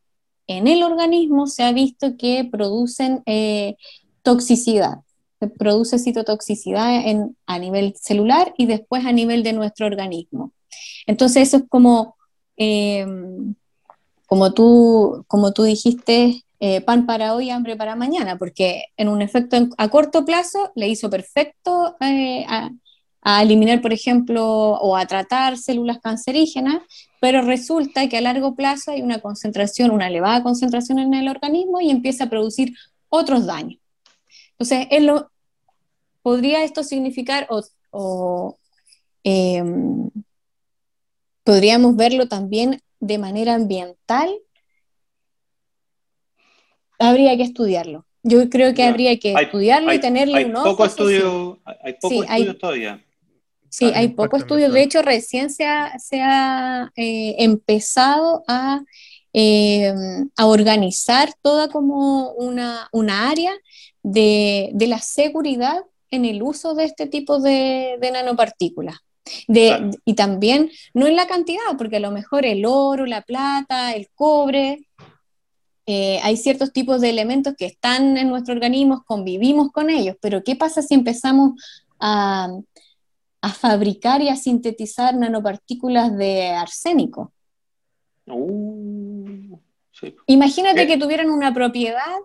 en el organismo se ha visto que producen eh, toxicidad, se produce citotoxicidad en, a nivel celular y después a nivel de nuestro organismo. Entonces eso es como, eh, como, tú, como tú dijiste, eh, pan para hoy, hambre para mañana, porque en un efecto a corto plazo le hizo perfecto eh, a, eliminar, por ejemplo, o a tratar células cancerígenas, pero resulta que a largo plazo hay una concentración, una elevada concentración en el organismo y empieza a producir otros daños. Entonces, ¿podría esto significar o, o, em, podríamos verlo también de manera ambiental? Habría que estudiarlo. Yo creo que Ya. habría que Hay- estudiarlo hay, y tenerle hay un ojo. poco estudio, hay- Sí, hay- estudios todavía. Sí, Ah, hay impacto pocos estudios. De hecho, recién se ha, se ha, eh, empezado a, eh, a organizar toda como una, una área de, de la seguridad en el uso de este tipo de, de nanopartículas. De, Claro. Y también, no en la cantidad, porque a lo mejor el oro, la plata, el cobre, eh, hay ciertos tipos de elementos que están en nuestro organismo, convivimos con ellos, pero ¿qué pasa si empezamos a, a fabricar y a sintetizar nanopartículas de arsénico? Uh, sí. Imagínate Eh, que tuvieran una propiedad.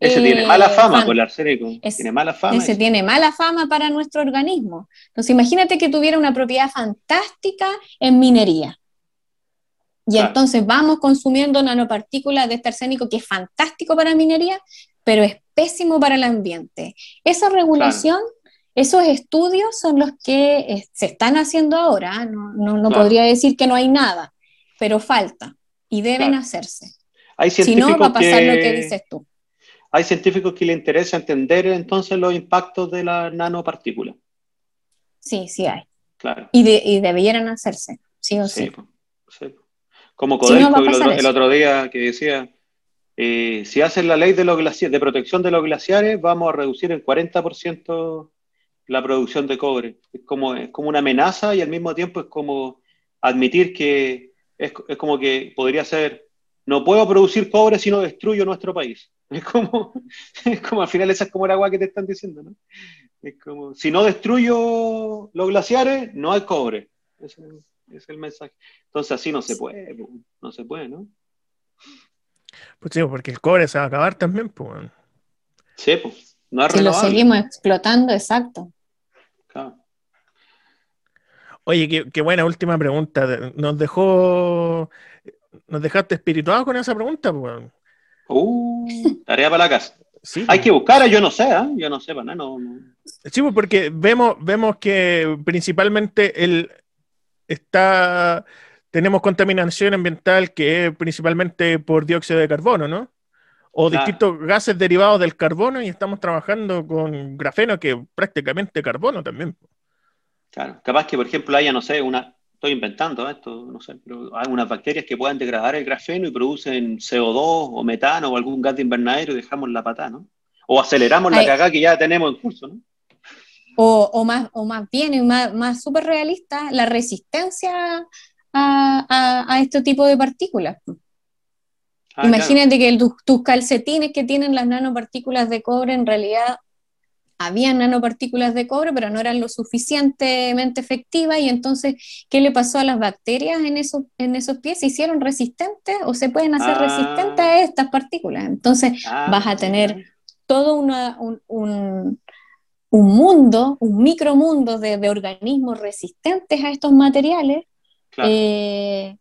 Ese eh, tiene mala fama fan- por el arsénico. es- tiene mala fama. Ese tiene mala fama para nuestro organismo. Entonces, imagínate que tuviera una propiedad fantástica en minería. Y Claro. entonces vamos consumiendo nanopartículas de este arsénico que es fantástico para minería, pero es pésimo para el ambiente. Esa regulación, esos estudios son los que eh, se están haciendo ahora. No, no- no Claro. podría decir que no hay nada, pero falta y deben hacerse. Hay Si no, va a pasar que, lo que dices tú. Hay científicos que le interesa entender entonces los impactos de las nanopartículas. Sí, sí hay. Claro. Y, de- y debieran hacerse, sí o sí. Sí, po, sí, po. Como Codelco el, otro, el eso. otro día que decía, eh, si hacen la ley de, los glaci- de protección de los glaciares, vamos a reducir en 40% la producción de cobre. Es como, es como una amenaza y al mismo tiempo es como admitir que es, es como que podría ser, no puedo producir cobre si no destruyo nuestro país. Es como, es como al final esa es como el agua que te están diciendo, ¿no? Es como, si no destruyo los glaciares, no hay cobre. Ese es el mensaje. Entonces así no se puede, no se puede, ¿no? Pues sí, porque el cobre se va a acabar también, pues. Sí, pues, no es Si lo seguimos explotando, exacto. Claro. Oye, qué, qué buena última pregunta. Nos dejó. Nos dejaste espirituados con esa pregunta, pues. Uh, tarea para la casa. Sí, Hay pues. que buscar, yo no sé, ¿ah? yo no sé para nada. No, no. Sí, pues, porque vemos, vemos que principalmente el está tenemos contaminación ambiental que es principalmente por dióxido de carbono, ¿no? O Claro. distintos gases derivados del carbono y estamos trabajando con grafeno que es prácticamente carbono también. Claro. Capaz que, por ejemplo, haya, no sé, una, estoy inventando esto, no sé, pero hay unas bacterias que puedan degradar el grafeno y producen CO2 o metano o algún gas de invernadero y dejamos la patada, ¿no? O aceleramos la cagada que ya tenemos en curso, ¿no? O, o más, o más bien, y más, más súper realista, la resistencia a, a- a este tipo de partículas. Ah, Imagínate que el- tus, tus calcetines que tienen las nanopartículas de cobre, en realidad habían nanopartículas de cobre, pero no eran lo suficientemente efectivas. Y entonces, ¿qué le pasó a las bacterias en esos, en esos pies? ¿Se hicieron resistentes o se pueden hacer Ah. resistentes a estas partículas? Entonces. Ah, vas a tener mira. todo una- un, un- un mundo, un micromundo de, de organismos resistentes a estos materiales, Claro. eh,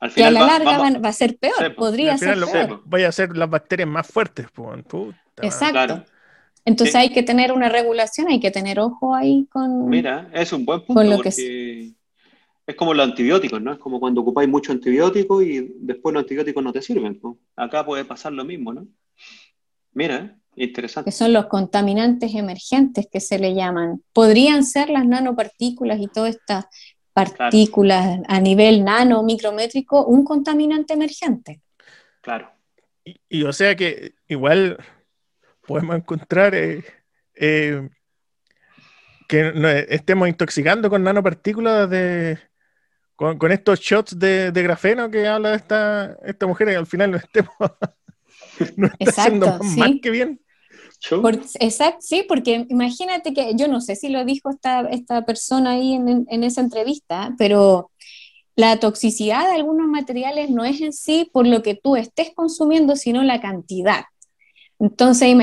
Al que a la va- larga va a ser peor, Y podría al final ser lo- peor. vaya a ser las bacterias más fuertes. Puta. Exacto. Claro. Entonces Sí. hay que tener una regulación, hay que tener ojo ahí con... Mira, es un buen Con punto lo que porque es como los antibióticos, ¿no? Es como cuando ocupáis mucho antibiótico y después los antibióticos no te sirven. ¿no? Acá puede pasar lo mismo, ¿no? Mira, Interesante. que son los contaminantes emergentes que se le llaman. Podrían ser las nanopartículas y todas estas partículas a nivel nano, micrométrico, un contaminante emergente. Claro. Y, y o sea que igual podemos encontrar eh, eh, que nos estemos intoxicando con nanopartículas de, con, con estos shots de, de grafeno que habla esta, esta mujer y al final no estemos no está Exacto, haciendo más sí. mal que bien. Por- exacto, sí, porque imagínate que yo no sé si lo dijo esta, esta persona ahí en, en- en esa entrevista, pero la toxicidad de algunos materiales no es en sí por lo que tú estés consumiendo, sino la cantidad. Entonces,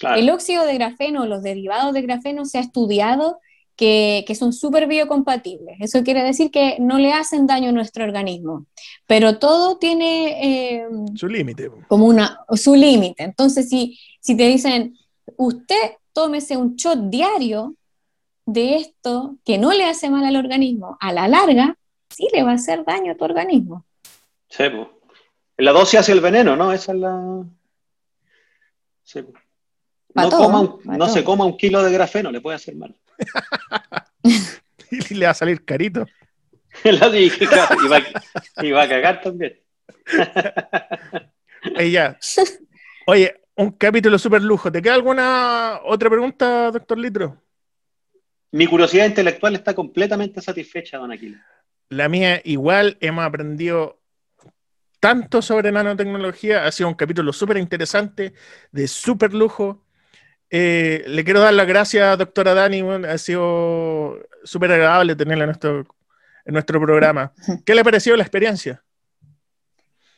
Claro. el óxido de grafeno, los derivados de grafeno, se ha estudiado que, que son súper biocompatibles. Eso quiere decir que no le hacen daño a nuestro organismo, pero todo tiene... eh, Su límite. como una, su límite. Entonces, si, si te dicen, usted tómese un shot diario de esto que no le hace mal al organismo, a la larga, sí le va a hacer daño a tu organismo. Sí, po. La dosis hace el veneno, ¿no? Esa es la. Sí, No, todo, coma un- no todo. se coma un kilo de grafeno, le puede hacer mal. Y le va a salir carito. Y, va, a- y va a cagar también. Oye, ya. Oye, un capítulo súper lujo. ¿Te queda alguna otra pregunta, doctor Litro? Mi curiosidad intelectual está completamente satisfecha, don Aquila. La mía igual hemos aprendido tanto sobre nanotecnología. Ha sido un capítulo súper interesante, de súper lujo. Eh, le quiero dar las gracias, doctora Dani. bueno, ha sido súper agradable tenerla en nuestro, en nuestro programa. ¿Qué le pareció la experiencia?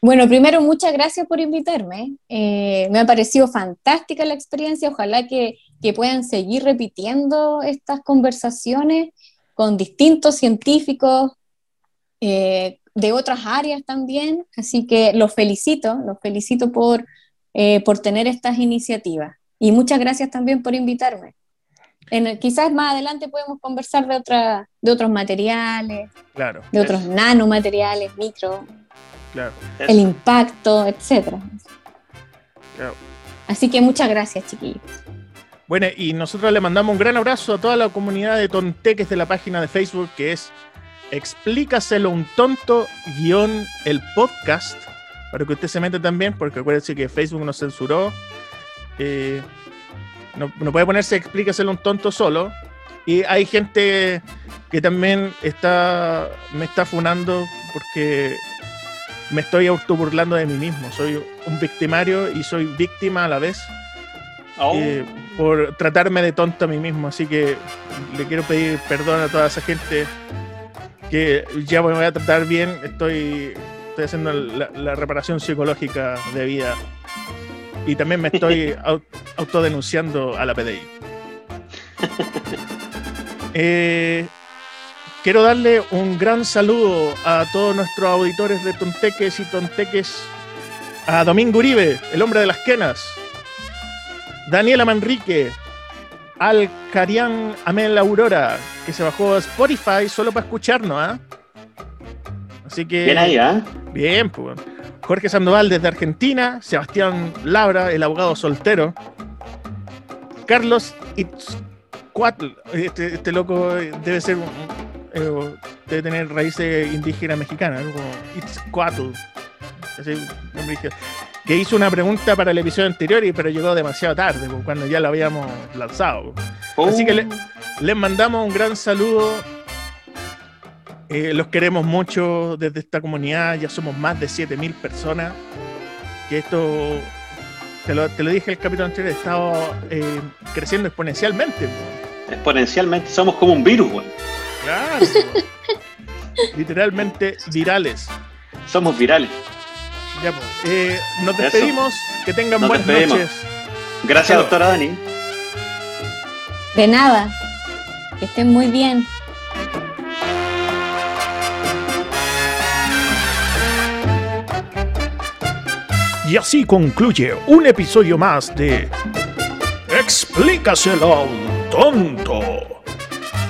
Bueno, primero, muchas gracias por invitarme. Eh, me ha parecido fantástica la experiencia. Ojalá que, que puedan seguir repitiendo estas conversaciones con distintos científicos eh, de otras áreas también. Así que los felicito, los felicito por, eh, por tener estas iniciativas. Y muchas gracias también por invitarme. En el- quizás más adelante podemos conversar de, otra, de otros materiales, Claro, de otros nanomateriales, micro, claro. el impacto, etcétera. Claro. Así que muchas gracias, chiquillos. Bueno, y nosotros le mandamos un gran abrazo a toda la comunidad de tonteques de la página de Facebook que es Explícaselo un tonto guion el podcast para que usted se meta también, porque acuérdense que Facebook nos censuró. Eh, no, no puede ponerse Explícaselo un tonto solo. Y hay gente que también está me está funando porque me estoy autoburlando de mí mismo. Soy un victimario y soy víctima a la vez Oh, eh, por tratarme de tonto a mí mismo. Así que le quiero pedir perdón a toda esa gente que ya me voy a tratar bien. Estoy, estoy haciendo la, la reparación psicológica de vida. Y también me estoy au- autodenunciando a la PDI. Eh, quiero darle un gran saludo a todos nuestros auditores de Tonteques y Tonteques. A Domingo Uribe, el hombre de las quenas. Daniela Manrique, al Carián Amel Aurora, que se bajó a Spotify solo para escucharnos, ¿ah? Así que. bien ahí, ¿ah? Bien, pues. Jorge Sandoval desde Argentina, Sebastián Labra, el abogado soltero, Carlos Itzcuatl, este, este loco debe ser, un- eh, debe tener raíces indígenas mexicanas, algo como Itzcuatl, así, que hizo una pregunta para el episodio anterior, y, pero llegó demasiado tarde, pues, cuando ya lo habíamos lanzado. Así que le- les mandamos un gran saludo. Eh, los queremos mucho desde esta comunidad. Ya somos más de 7000 personas. Que esto, te lo, te lo dije el capítulo anterior, ha estado eh, creciendo exponencialmente. po. Exponencialmente somos como un virus, güey. Claro. Literalmente virales. Somos virales. Ya, po. Eh, nos Eso. despedimos. Que tengan Nos buenas despedimos. noches. Gracias, Chao. doctora Dani. De nada. Que estén muy bien. Y así concluye un episodio más de Explícaselo a un tonto.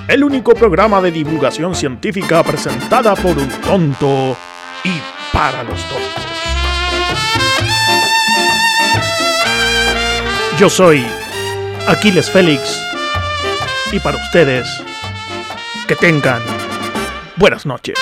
El único programa de divulgación científica presentada por un tonto y para los tontos. Yo soy Aquiles Félix y para ustedes, que tengan buenas noches.